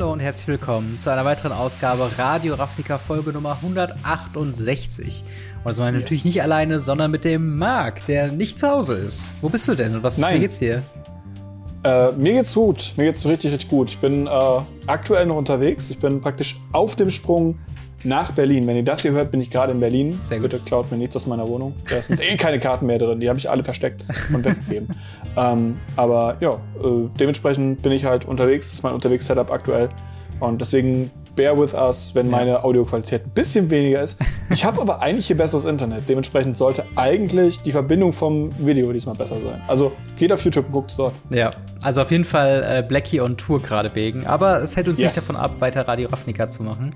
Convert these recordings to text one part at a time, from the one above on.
Hallo und herzlich willkommen zu einer weiteren Ausgabe Radio Ravnica Folge Nummer 168. Und das meine yes. natürlich nicht alleine, sondern mit dem Marc, der nicht zu Hause ist. Wo bist du denn und was, Nein. wie geht's dir? Äh, mir geht's gut. Mir geht's richtig, richtig gut. Ich bin äh, aktuell noch unterwegs. Ich bin praktisch auf dem Sprung nach Berlin. Wenn ihr das hier hört, bin ich gerade in Berlin. Sehr gut. Bitte klaut mir nichts aus meiner Wohnung. Da sind eh keine Karten mehr drin. Die habe ich alle versteckt und weggegeben. ähm, aber ja, äh, dementsprechend bin ich halt unterwegs. Das ist mein Unterwegs-Setup aktuell. Und deswegen bear with us, wenn meine Audioqualität ein bisschen weniger ist. Ich habe aber eigentlich hier besseres Internet. Dementsprechend sollte eigentlich die Verbindung vom Video diesmal besser sein. Also geht auf YouTube und guckt es dort. Ja, also auf jeden Fall äh, Blackie on Tour gerade wegen. Aber es hält uns yes. nicht davon ab, weiter Radio Ravnica zu machen.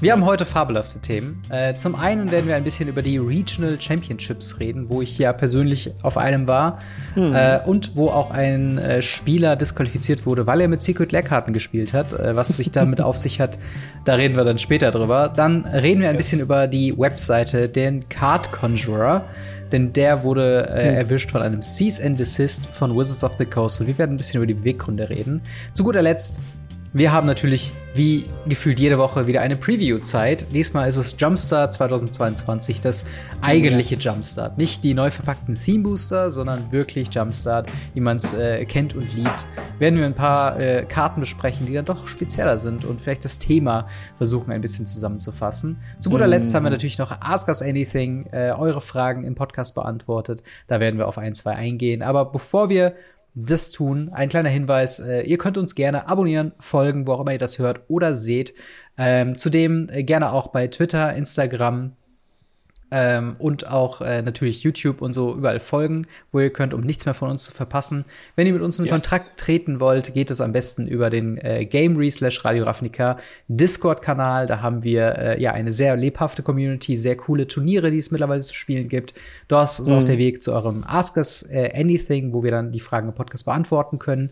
Wir haben heute fabelhafte Themen. Äh, zum einen werden wir ein bisschen über die Regional Championships reden, wo ich ja persönlich auf einem war hm. äh, und wo auch ein äh, Spieler disqualifiziert wurde, weil er mit Secret Lehrkarten gespielt hat. Äh, was sich damit auf sich hat, da reden wir dann später drüber. Dann reden wir ein yes. bisschen über die Webseite, den Card Conjurer denn der wurde äh, hm. erwischt von einem Cease and Desist von Wizards of the Coast und wir werden ein bisschen über die Beweggründe reden. Zu guter Letzt wir haben natürlich wie gefühlt jede Woche wieder eine Preview-Zeit. Diesmal ist es Jumpstart 2022, das eigentliche yes. Jumpstart. Nicht die neu verpackten Theme Booster, sondern wirklich Jumpstart, wie man es äh, kennt und liebt. Werden wir ein paar äh, Karten besprechen, die dann doch spezieller sind und vielleicht das Thema versuchen ein bisschen zusammenzufassen. Zu guter mm. Letzt haben wir natürlich noch Ask Us Anything, äh, eure Fragen im Podcast beantwortet. Da werden wir auf ein, zwei eingehen. Aber bevor wir das tun. Ein kleiner Hinweis, äh, ihr könnt uns gerne abonnieren, folgen, wo auch immer ihr das hört oder seht. Ähm, zudem äh, gerne auch bei Twitter, Instagram, ähm, und auch äh, natürlich YouTube und so überall folgen, wo ihr könnt, um nichts mehr von uns zu verpassen. Wenn ihr mit uns in yes. Kontakt treten wollt, geht es am besten über den äh, Gamery slash Radio Ravnica Discord-Kanal. Da haben wir äh, ja eine sehr lebhafte Community, sehr coole Turniere, die es mittlerweile zu spielen gibt. Das ist mhm. auch der Weg zu eurem Ask Us äh, Anything, wo wir dann die Fragen im Podcast beantworten können.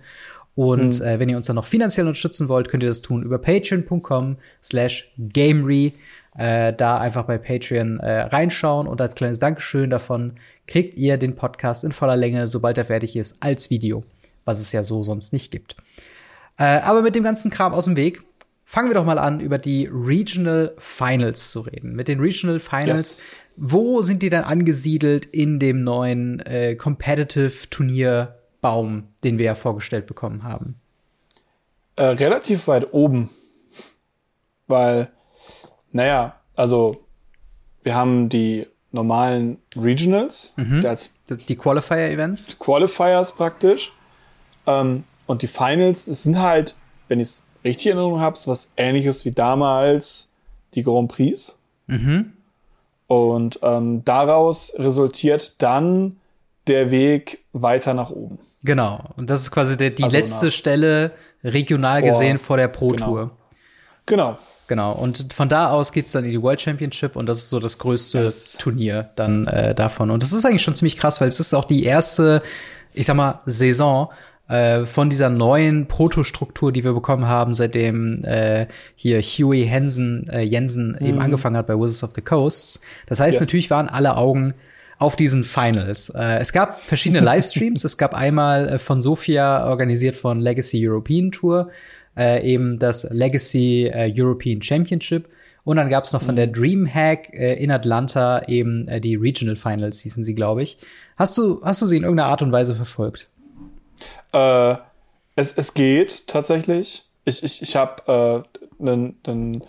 Und mhm. äh, wenn ihr uns dann noch finanziell unterstützen wollt, könnt ihr das tun über patreon.com slash gamery äh, da einfach bei Patreon äh, reinschauen und als kleines Dankeschön davon kriegt ihr den Podcast in voller Länge, sobald er fertig ist, als Video, was es ja so sonst nicht gibt. Äh, aber mit dem ganzen Kram aus dem Weg fangen wir doch mal an, über die Regional Finals zu reden. Mit den Regional Finals, yes. wo sind die dann angesiedelt in dem neuen äh, Competitive Turnierbaum, den wir ja vorgestellt bekommen haben? Äh, relativ weit oben, weil naja, also wir haben die normalen Regionals, mhm. die Qualifier-Events. Qualifiers praktisch. Ähm, und die Finals, es sind halt, wenn ich es richtig in Erinnerung habe, was ähnliches wie damals die Grand Prix. Mhm. Und ähm, daraus resultiert dann der Weg weiter nach oben. Genau. Und das ist quasi der, die also letzte Stelle regional vor, gesehen vor der Pro Tour. Genau. genau. Genau, und von da aus geht's dann in die World Championship und das ist so das größte yes. Turnier dann äh, davon. Und das ist eigentlich schon ziemlich krass, weil es ist auch die erste, ich sag mal, Saison äh, von dieser neuen Protostruktur, die wir bekommen haben, seitdem äh, hier Huey Hensen, äh, Jensen mhm. eben angefangen hat bei Wizards of the Coasts. Das heißt, yes. natürlich waren alle Augen auf diesen Finals. Äh, es gab verschiedene Livestreams. es gab einmal äh, von Sofia organisiert von Legacy European Tour äh, eben das Legacy äh, European Championship. Und dann gab es noch von der mhm. Dreamhack äh, in Atlanta eben äh, die Regional Finals, hießen sie, glaube ich. Hast du, hast du sie in irgendeiner Art und Weise verfolgt? Äh, es, es geht tatsächlich. Ich, ich, ich habe einen äh,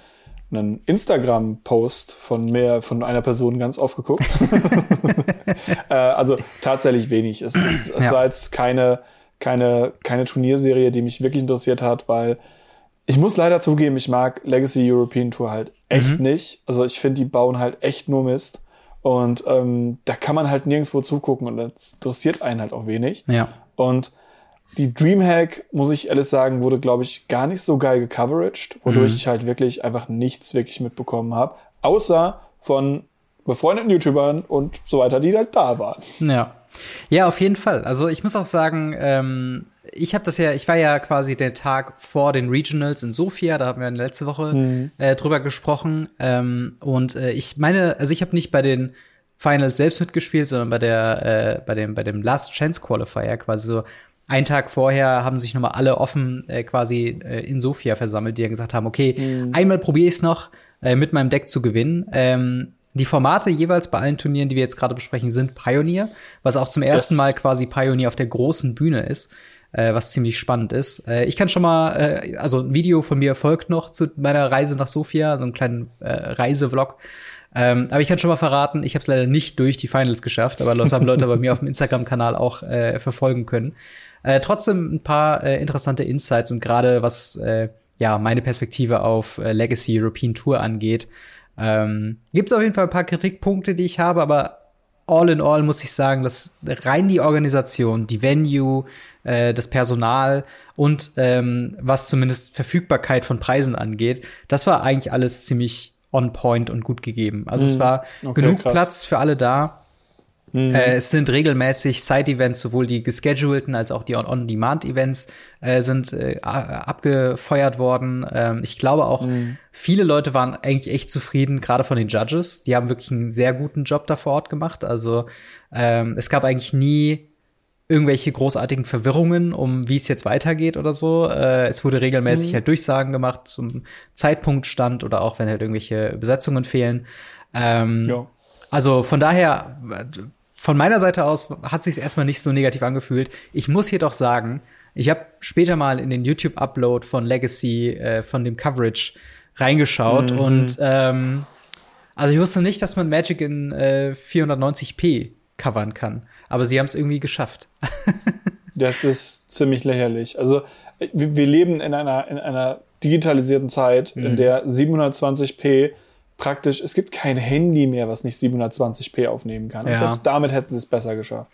einen Instagram-Post von mehr von einer Person ganz oft geguckt. äh, also tatsächlich wenig. Es, es, es ja. war jetzt keine keine, keine Turnierserie, die mich wirklich interessiert hat, weil ich muss leider zugeben, ich mag Legacy European Tour halt echt mhm. nicht. Also ich finde, die bauen halt echt nur Mist. Und ähm, da kann man halt nirgendwo zugucken und das interessiert einen halt auch wenig. Ja. Und die Dreamhack, muss ich ehrlich sagen, wurde, glaube ich, gar nicht so geil gecoveraged, wodurch mhm. ich halt wirklich einfach nichts wirklich mitbekommen habe. Außer von befreundeten YouTubern und so weiter, die halt da waren. Ja. Ja, auf jeden Fall. Also ich muss auch sagen, ähm, ich habe das ja, ich war ja quasi den Tag vor den Regionals in Sofia, da haben wir letzte Woche mhm. äh, drüber gesprochen. Ähm, und äh, ich meine, also ich habe nicht bei den Finals selbst mitgespielt, sondern bei der, äh, bei dem, bei dem Last Chance Qualifier quasi so einen Tag vorher haben sich nochmal alle offen äh, quasi äh, in Sofia versammelt, die dann gesagt haben, okay, mhm. einmal probiere ich es noch, äh, mit meinem Deck zu gewinnen. Ähm, die Formate jeweils bei allen Turnieren, die wir jetzt gerade besprechen, sind Pioneer, was auch zum ersten. Mal quasi Pioneer auf der großen Bühne ist, äh, was ziemlich spannend ist. Äh, ich kann schon mal, äh, also ein Video von mir folgt noch zu meiner Reise nach Sofia, so einen kleinen äh, Reisevlog. Ähm, aber ich kann schon mal verraten, ich habe es leider nicht durch die Finals geschafft, aber das haben Leute bei mir auf dem Instagram-Kanal auch äh, verfolgen können. Äh, trotzdem ein paar interessante Insights und gerade was ja meine Perspektive auf Legacy European Tour angeht, ähm, gibt es auf jeden Fall ein paar Kritikpunkte, die ich habe, aber all in all muss ich sagen, dass rein die Organisation, die Venue, äh, das Personal und ähm, was zumindest Verfügbarkeit von Preisen angeht, das war eigentlich alles ziemlich on point und gut gegeben. Also mhm. es war okay, genug krass. Platz für alle da. Mhm. Äh, es sind regelmäßig Side-Events, sowohl die geschedulten als auch die On-Demand-Events äh, sind äh, abgefeuert worden. Ähm, ich glaube auch, mhm. viele Leute waren eigentlich echt zufrieden, gerade von den Judges. Die haben wirklich einen sehr guten Job da vor Ort gemacht. Also ähm, es gab eigentlich nie irgendwelche großartigen Verwirrungen, um wie es jetzt weitergeht oder so. Äh, es wurde regelmäßig mhm. halt Durchsagen gemacht zum Zeitpunktstand oder auch wenn halt irgendwelche Besetzungen fehlen. Ähm, ja. Also von daher von meiner Seite aus hat sich erstmal nicht so negativ angefühlt. Ich muss jedoch sagen, ich habe später mal in den YouTube-Upload von Legacy, äh, von dem Coverage reingeschaut mhm. und ähm, also ich wusste nicht, dass man Magic in äh, 490p covern kann, aber sie haben es irgendwie geschafft. das ist ziemlich lächerlich. Also wir, wir, leben in einer in einer digitalisierten Zeit, mhm. in der 720p praktisch, es gibt kein Handy mehr, was nicht 720p aufnehmen kann. Ja. Und selbst damit hätten sie es besser geschafft.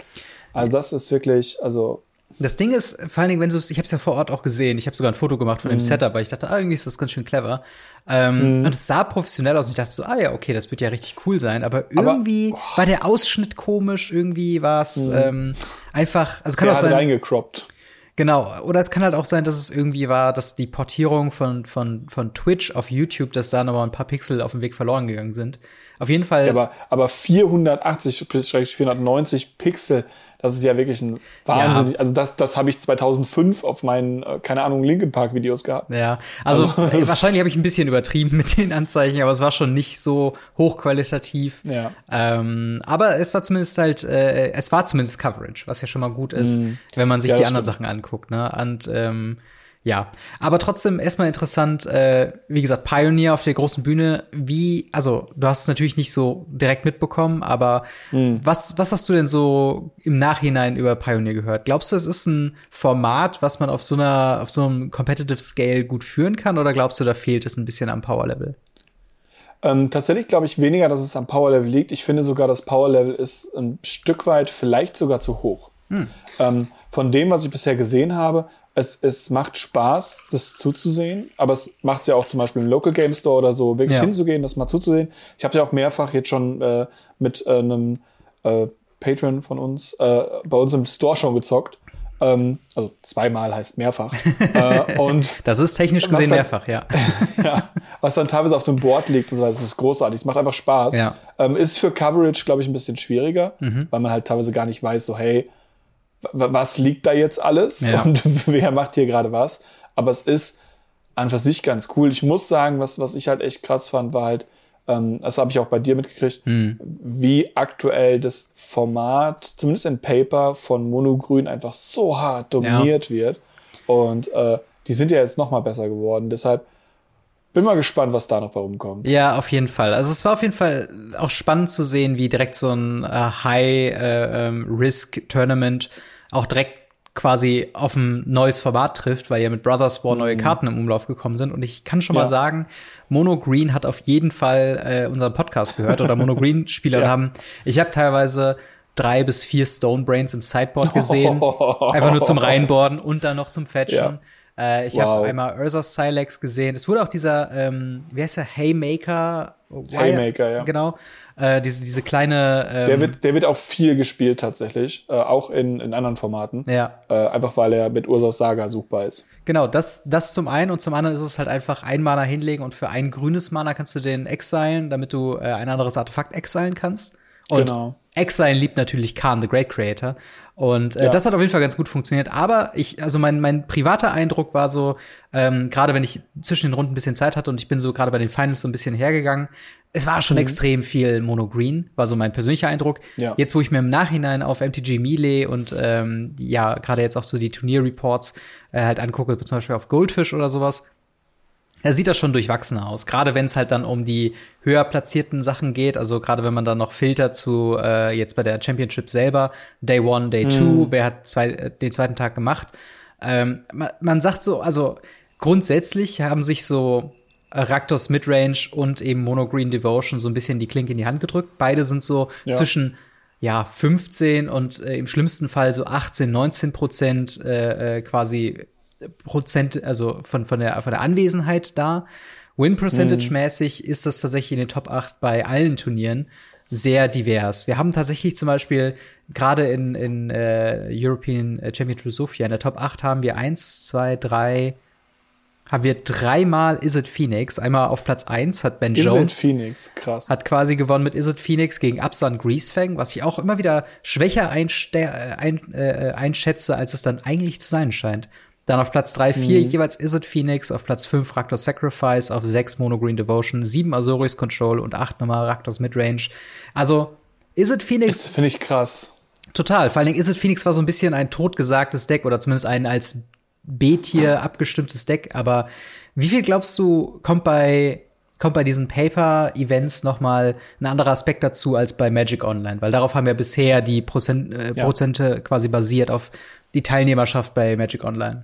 Also das ist wirklich, also das Ding ist, vor allen Dingen, wenn du ich habe es ja vor Ort auch gesehen, ich habe sogar ein Foto gemacht von dem mm. Setup, weil ich dachte, ah, irgendwie ist das ganz schön clever. Ähm, mm. Und es sah professionell aus und ich dachte so, ah ja, okay, das wird ja richtig cool sein. Aber irgendwie aber, war der Ausschnitt komisch, irgendwie war es mm. ähm, einfach, also kann auch sein. reingecroppt. Genau, oder es kann halt auch sein, dass es irgendwie war, dass die Portierung von, von, von Twitch auf YouTube, dass da nochmal ein paar Pixel auf dem Weg verloren gegangen sind. Auf jeden Fall. Ja, aber, aber 480 490 Pixel, das ist ja wirklich ein Wahnsinn. Ja. Also das, das habe ich 2005 auf meinen, äh, keine Ahnung, Linkin Park Videos gehabt. Ja, also, also wahrscheinlich habe ich ein bisschen übertrieben mit den Anzeichen, aber es war schon nicht so hochqualitativ. Ja. Ähm, aber es war zumindest halt, äh, es war zumindest Coverage, was ja schon mal gut ist, mm. wenn man sich ja, die anderen stimmt. Sachen anguckt. Ne? Und ähm, ja, aber trotzdem erstmal interessant, äh, wie gesagt, Pioneer auf der großen Bühne, wie, also du hast es natürlich nicht so direkt mitbekommen, aber mhm. was, was hast du denn so im Nachhinein über Pioneer gehört? Glaubst du, es ist ein Format, was man auf so einer, auf so einem Competitive Scale gut führen kann, oder glaubst du, da fehlt es ein bisschen am Power Level? Ähm, tatsächlich glaube ich weniger, dass es am Power Level liegt. Ich finde sogar, das Power Level ist ein Stück weit vielleicht sogar zu hoch. Hm. Ähm, von dem, was ich bisher gesehen habe, es, es macht Spaß, das zuzusehen, aber es macht es ja auch zum Beispiel im Local Game Store oder so, wirklich ja. hinzugehen, das mal zuzusehen. Ich habe ja auch mehrfach jetzt schon äh, mit äh, einem äh, Patron von uns äh, bei uns im Store schon gezockt. Ähm, also zweimal heißt mehrfach. äh, und das ist technisch gesehen dann, mehrfach, ja. ja. Was dann teilweise auf dem Board liegt und so weiter, das ist großartig. Es macht einfach Spaß. Ja. Ähm, ist für Coverage, glaube ich, ein bisschen schwieriger, mhm. weil man halt teilweise gar nicht weiß, so hey, was liegt da jetzt alles ja. und wer macht hier gerade was. Aber es ist an für sich ganz cool. Ich muss sagen, was, was ich halt echt krass fand, war halt, ähm, das habe ich auch bei dir mitgekriegt, hm. wie aktuell das Format, zumindest in Paper, von Monogrün einfach so hart dominiert ja. wird. Und äh, die sind ja jetzt noch mal besser geworden. Deshalb bin mal gespannt, was da noch bei rumkommt. Ja, auf jeden Fall. Also es war auf jeden Fall auch spannend zu sehen, wie direkt so ein äh, High-Risk-Tournament äh, ähm, auch direkt quasi auf ein neues Format trifft, weil ja mit Brothers War neue mhm. Karten im Umlauf gekommen sind. Und ich kann schon ja. mal sagen, Mono Green hat auf jeden Fall äh, unseren Podcast gehört oder Mono Green Spieler ja. haben. Ich habe teilweise drei bis vier Stone Brains im Sideboard gesehen, einfach nur zum Reinboarden und dann noch zum Fetchen. Ja. Äh, ich wow. habe einmal Ursa Silex gesehen. Es wurde auch dieser, ähm, wie heißt der, Haymaker? Haymaker, ja. Genau. Äh, diese, diese kleine. Ähm, der, wird, der wird auch viel gespielt tatsächlich, äh, auch in, in anderen Formaten. Ja. Äh, einfach weil er mit Ursa's Saga suchbar ist. Genau, das, das zum einen und zum anderen ist es halt einfach ein Mana hinlegen und für ein grünes Mana kannst du den exilen, damit du äh, ein anderes Artefakt exilen kannst. Und genau. Exile liebt natürlich Khan, the Great Creator. Und äh, ja. das hat auf jeden Fall ganz gut funktioniert. Aber ich, also mein, mein privater Eindruck war so, ähm, gerade wenn ich zwischen den Runden ein bisschen Zeit hatte und ich bin so gerade bei den Finals so ein bisschen hergegangen, es war schon mhm. extrem viel Mono Green, war so mein persönlicher Eindruck. Ja. Jetzt, wo ich mir im Nachhinein auf MTG Melee und ähm, ja, gerade jetzt auch so die Turnierreports äh, halt angucke, zum Beispiel auf Goldfish oder sowas, da sieht das schon durchwachsener aus. Gerade wenn es halt dann um die höher platzierten Sachen geht, also gerade wenn man dann noch filtert zu äh, jetzt bei der Championship selber, Day One, Day Two, mhm. wer hat zwei, äh, den zweiten Tag gemacht. Ähm, man, man sagt so, also grundsätzlich haben sich so Raktos Midrange und eben Mono Green Devotion so ein bisschen die Klinke in die Hand gedrückt. Beide sind so ja. zwischen ja 15 und äh, im schlimmsten Fall so 18, 19 Prozent äh, äh quasi Prozent, also von, von, der, von der Anwesenheit da. Win Percentage mäßig mhm. ist das tatsächlich in den Top 8 bei allen Turnieren sehr divers. Wir haben tatsächlich zum Beispiel gerade in, in äh, European Championship Sofia in der Top 8 haben wir eins, zwei, drei, haben wir dreimal Is It Phoenix. Einmal auf Platz 1 hat Ben Is Jones. Is It Phoenix, krass. Hat quasi gewonnen mit Is It Phoenix gegen Absan Greasefang, was ich auch immer wieder schwächer ein, äh, einschätze, als es dann eigentlich zu sein scheint. Dann auf Platz 3, 4 mhm. jeweils Is It Phoenix, auf Platz 5 Raktos Sacrifice, auf 6 Mono Green Devotion, 7 Azorius Control und 8 nochmal Raktos Midrange. Also, Is It Phoenix. Das finde ich krass. Total. Vor allen Dingen Is It Phoenix war so ein bisschen ein totgesagtes Deck oder zumindest ein als B-Tier abgestimmtes Deck. Aber wie viel glaubst du, kommt bei kommt bei diesen Paper-Events noch mal ein anderer Aspekt dazu als bei Magic Online, weil darauf haben ja bisher die Prozent, äh, ja. Prozente quasi basiert auf die Teilnehmerschaft bei Magic Online.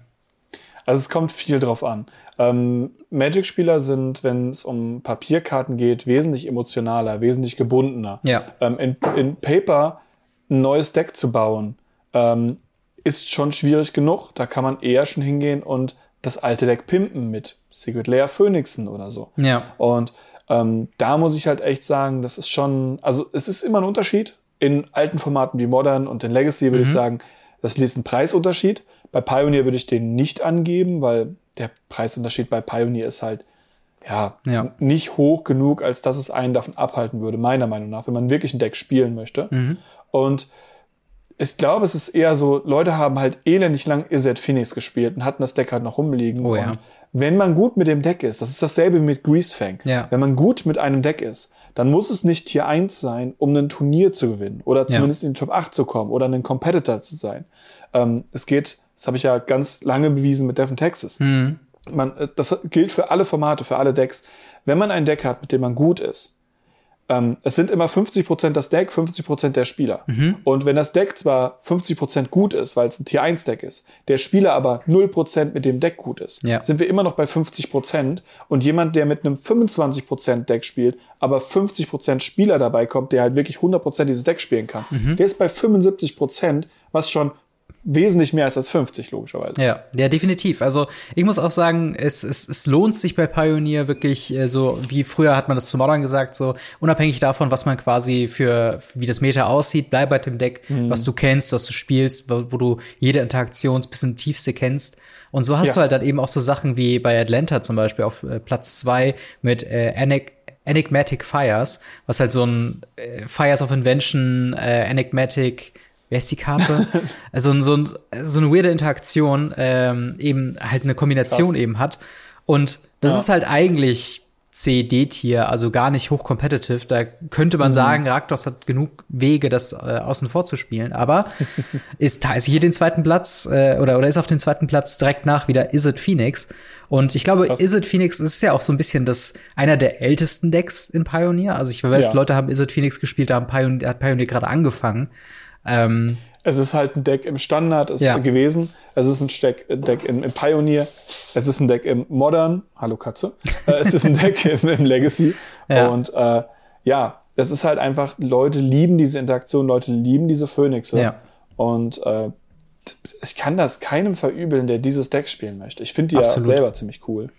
Also es kommt viel drauf an. Ähm, Magic-Spieler sind, wenn es um Papierkarten geht, wesentlich emotionaler, wesentlich gebundener. Ja. Ähm, in, in, Paper ein neues Deck zu bauen, ähm, ist schon schwierig genug. Da kann man eher schon hingehen und das alte Deck pimpen mit Secret Lair Phoenixen oder so. Ja. Und ähm, da muss ich halt echt sagen, das ist schon, also es ist immer ein Unterschied. In alten Formaten wie Modern und in Legacy würde mhm. ich sagen, das ist ein Preisunterschied. Bei Pioneer würde ich den nicht angeben, weil der Preisunterschied bei Pioneer ist halt ja, ja, nicht hoch genug, als dass es einen davon abhalten würde, meiner Meinung nach, wenn man wirklich ein Deck spielen möchte. Mhm. Und ich glaube, es ist eher so, Leute haben halt elendig lang Izzet Phoenix gespielt und hatten das Deck halt noch rumliegen. Oh, ja. wenn man gut mit dem Deck ist, das ist dasselbe wie mit Greasefang. Ja. Wenn man gut mit einem Deck ist, dann muss es nicht Tier 1 sein, um ein Turnier zu gewinnen oder zumindest ja. in die Top 8 zu kommen oder ein Competitor zu sein. Ähm, es geht, das habe ich ja ganz lange bewiesen mit Devon Texas. Mhm. Man, äh, das gilt für alle Formate, für alle Decks. Wenn man ein Deck hat, mit dem man gut ist, ähm, es sind immer 50% das Deck, 50% der Spieler. Mhm. Und wenn das Deck zwar 50% gut ist, weil es ein Tier 1 Deck ist, der Spieler aber 0% mit dem Deck gut ist, ja. sind wir immer noch bei 50%. Und jemand, der mit einem 25% Deck spielt, aber 50% Spieler dabei kommt, der halt wirklich 100% dieses Deck spielen kann, mhm. der ist bei 75%, was schon wesentlich mehr als als 50, logischerweise. Ja, ja, definitiv. Also ich muss auch sagen, es, es, es lohnt sich bei Pioneer wirklich äh, so, wie früher hat man das zu Modern gesagt, so unabhängig davon, was man quasi für, wie das Meta aussieht, bleib bei dem Deck, mhm. was du kennst, was du spielst, wo, wo du jede Interaktion bis in tiefste kennst. Und so hast ja. du halt dann eben auch so Sachen wie bei Atlanta zum Beispiel auf äh, Platz zwei mit äh, Enig Enigmatic Fires, was halt so ein äh, Fires of Invention, äh, Enigmatic wer ist die Karte? also so, so eine weirde Interaktion, ähm, eben halt eine Kombination Krass. eben hat. Und das ja. ist halt eigentlich C-D-Tier, also gar nicht hoch competitive. Da könnte man mhm. sagen, Raktos hat genug Wege, das äh, außen vor zu spielen, aber ist, ist hier den zweiten Platz äh, oder, oder ist auf dem zweiten Platz direkt nach wieder Is It Phoenix. Und ich glaube, Krass. Is It Phoenix ist ja auch so ein bisschen das einer der ältesten Decks in Pioneer. Also ich weiß, ja. Leute haben Is It Phoenix gespielt, da haben Pioneer, hat Pioneer gerade angefangen. Ähm, es ist halt ein Deck im Standard ja. gewesen. Es ist ein Deck, Deck im, im, Pioneer. Es ist ein Deck im Modern. Hallo Katze. Äh, es ist ein Deck im, im Legacy. Ja. Und äh, ja, es ist halt einfach, Leute lieben diese Interaktion, Leute lieben diese Phönixe. Ja. Und äh, ich kann das keinem verübeln, der dieses Deck spielen möchte. Ich finde die Absolut. ja selber ziemlich cool.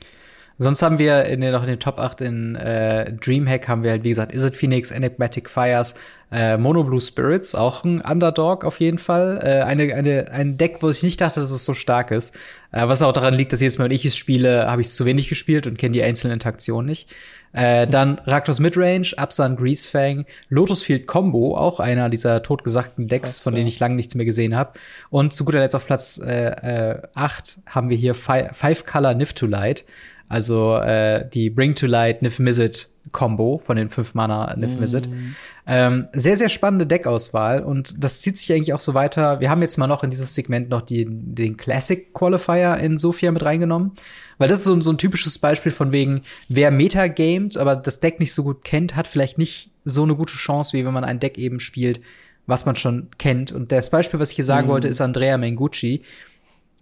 Sonst haben wir in den, noch in den Top 8 in äh, Dreamhack haben wir halt, wie gesagt, Is It Phoenix, Enigmatic Fires, äh, Mono Blue Spirits, auch ein Underdog auf jeden Fall. Äh, eine, eine, ein Deck, wo ich nicht dachte, dass es so stark ist. Äh, was auch daran liegt, dass jedes Mal, wenn ich es spiele, habe ich es zu wenig gespielt und kenne die einzelnen Interaktionen nicht. Äh, dann Raktos Midrange, Absan Greasefang, Lotus Field Combo, auch einer dieser totgesagten Decks, Krass, von denen ich lange nichts mehr gesehen habe. Und zu guter Letzt auf Platz äh, äh, 8 haben wir hier Five, Five Color Light. Also äh, die Bring to Light Nif Mizzet Combo von den fünf Mana Nif Mizzet. Mm. Ähm, sehr, sehr spannende Deckauswahl und das zieht sich eigentlich auch so weiter. Wir haben jetzt mal noch in dieses Segment noch die, den Classic Qualifier in Sophia mit reingenommen. Weil das ist so, so ein typisches Beispiel von wegen, wer Metagamed, aber das Deck nicht so gut kennt, hat vielleicht nicht so eine gute Chance, wie wenn man ein Deck eben spielt, was man schon kennt. Und das Beispiel, was ich hier sagen mm. wollte, ist Andrea Mengucci.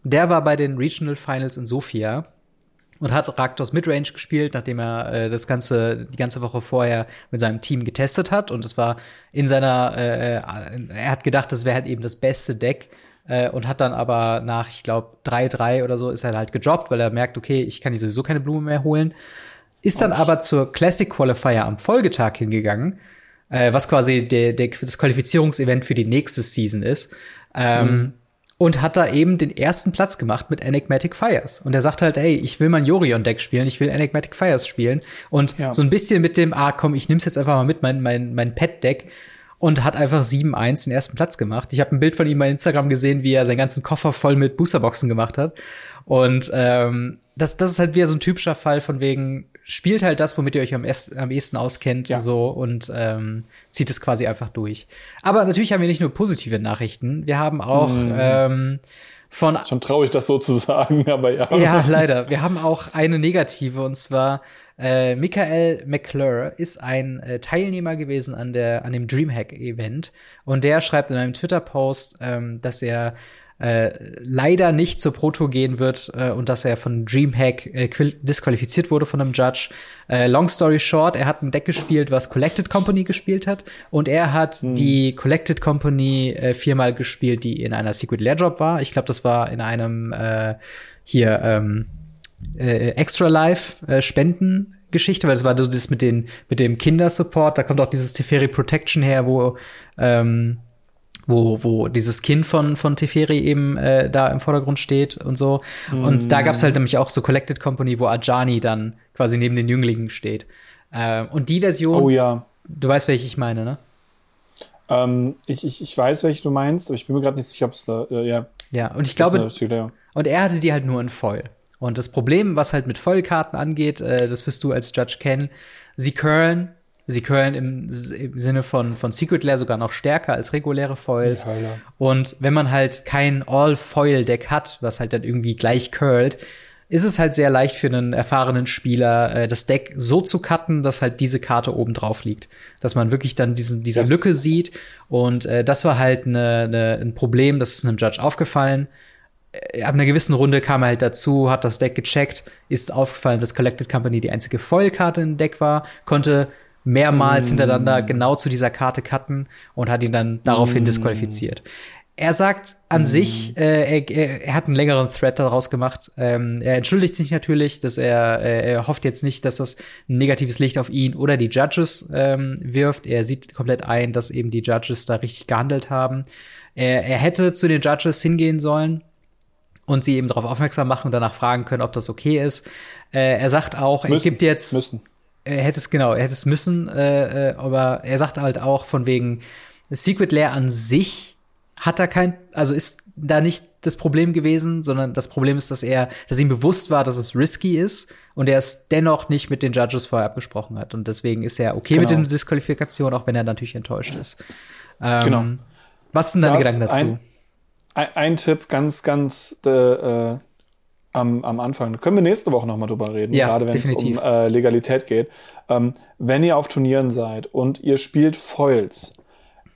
Der war bei den Regional Finals in Sofia und hat Raktos Midrange gespielt, nachdem er äh, das ganze die ganze Woche vorher mit seinem Team getestet hat und es war in seiner äh, äh er hat gedacht, das wäre halt eben das beste Deck äh, und hat dann aber nach ich glaube 3-3 oder so ist er halt gedroppt, weil er merkt, okay, ich kann hier sowieso keine Blume mehr holen. Ist dann aber zur Classic Qualifier am Folgetag hingegangen, äh, was quasi der, der, das Qualifizierungsevent für die nächste Season ist. Ähm, mhm und hat da eben den ersten Platz gemacht mit Enigmatic Fires. Und er sagt halt, ey, ich will mein Yorion-Deck spielen, ich will Enigmatic Fires spielen. Und ja. so ein bisschen mit dem, ah, komm, ich nimm's jetzt einfach mal mit, mein, mein, mein Pet-Deck. Und hat einfach 7-1 den ersten Platz gemacht. Ich habe ein Bild von ihm bei Instagram gesehen, wie er seinen ganzen Koffer voll mit Boosterboxen gemacht hat. Und ähm, das, das ist halt wieder so ein typischer Fall von wegen, spielt halt das, womit ihr euch am, erst, am ehesten auskennt, ja. so und ähm, zieht es quasi einfach durch. Aber natürlich haben wir nicht nur positive Nachrichten, wir haben auch mhm. ähm, von schon traurig, das so zu sagen, aber ja. Ja, leider. Wir haben auch eine negative und zwar äh, Michael McClure ist ein äh, Teilnehmer gewesen an der an dem Dreamhack Event und der schreibt in einem Twitter Post, ähm, dass er äh, leider nicht zur Proto gehen wird äh, und dass er von Dreamhack äh, disqualifiziert wurde von einem Judge. Äh, long story short, er hat ein Deck gespielt, was Collected Company gespielt hat und er hat hm. die Collected Company äh, viermal gespielt, die in einer Secret Lair Drop war. Ich glaube, das war in einem äh, hier ähm, äh, Extra Life äh, Spenden Geschichte, weil es war so das mit den mit dem Kindersupport, da kommt auch dieses Teferi Protection her, wo ähm, wo, wo dieses Kind von, von Teferi eben äh, da im Vordergrund steht und so. Mm. Und da gab es halt nämlich auch so Collected Company, wo Ajani dann quasi neben den Jünglingen steht. Äh, und die Version, oh ja. du weißt, welche ich meine, ne? Ähm, ich, ich, ich weiß, welche du meinst, aber ich bin mir gerade nicht sicher, ob es äh, ja. Ja, und ich glaube, und er hatte die halt nur in Foil. Und das Problem, was halt mit Foilkarten angeht, äh, das wirst du als Judge kennen, sie curlen Sie curlen im, im, Sinne von, von Secret Lair sogar noch stärker als reguläre Foils. Ja, und wenn man halt kein All-Foil-Deck hat, was halt dann irgendwie gleich curlt, ist es halt sehr leicht für einen erfahrenen Spieler, äh, das Deck so zu cutten, dass halt diese Karte oben drauf liegt. Dass man wirklich dann diesen, diese yes. Lücke sieht. Und äh, das war halt ne, ne, ein Problem, das ist einem Judge aufgefallen. Äh, ab einer gewissen Runde kam er halt dazu, hat das Deck gecheckt, ist aufgefallen, dass Collected Company die einzige Foil-Karte im Deck war, konnte mehrmals mm. hintereinander genau zu dieser Karte cutten und hat ihn dann daraufhin mm. disqualifiziert. Er sagt an mm. sich, äh, er, er, hat einen längeren Thread daraus gemacht. Ähm, er entschuldigt sich natürlich, dass er, äh, er hofft jetzt nicht, dass das ein negatives Licht auf ihn oder die Judges ähm, wirft. Er sieht komplett ein, dass eben die Judges da richtig gehandelt haben. Er, er hätte zu den Judges hingehen sollen und sie eben darauf aufmerksam machen und danach fragen können, ob das okay ist. Äh, er sagt auch, müssen, er gibt jetzt müssen er hätte es genau, er hätte es müssen, äh, äh, aber er sagt halt auch von wegen Secret Lair an sich hat da kein, also ist da nicht das Problem gewesen, sondern das Problem ist, dass er, dass ihm bewusst war, dass es risky ist und er es dennoch nicht mit den Judges vorher abgesprochen hat und deswegen ist er okay genau. mit der Disqualifikation, auch wenn er natürlich enttäuscht ist. Ähm, genau. Was sind deine Gedanken dazu? Ein, ein, ein, Tipp, ganz, ganz äh, äh am, am Anfang. Da können wir nächste Woche nochmal drüber reden, ja, gerade wenn es um äh, Legalität geht. Ähm, wenn ihr auf Turnieren seid und ihr spielt Foils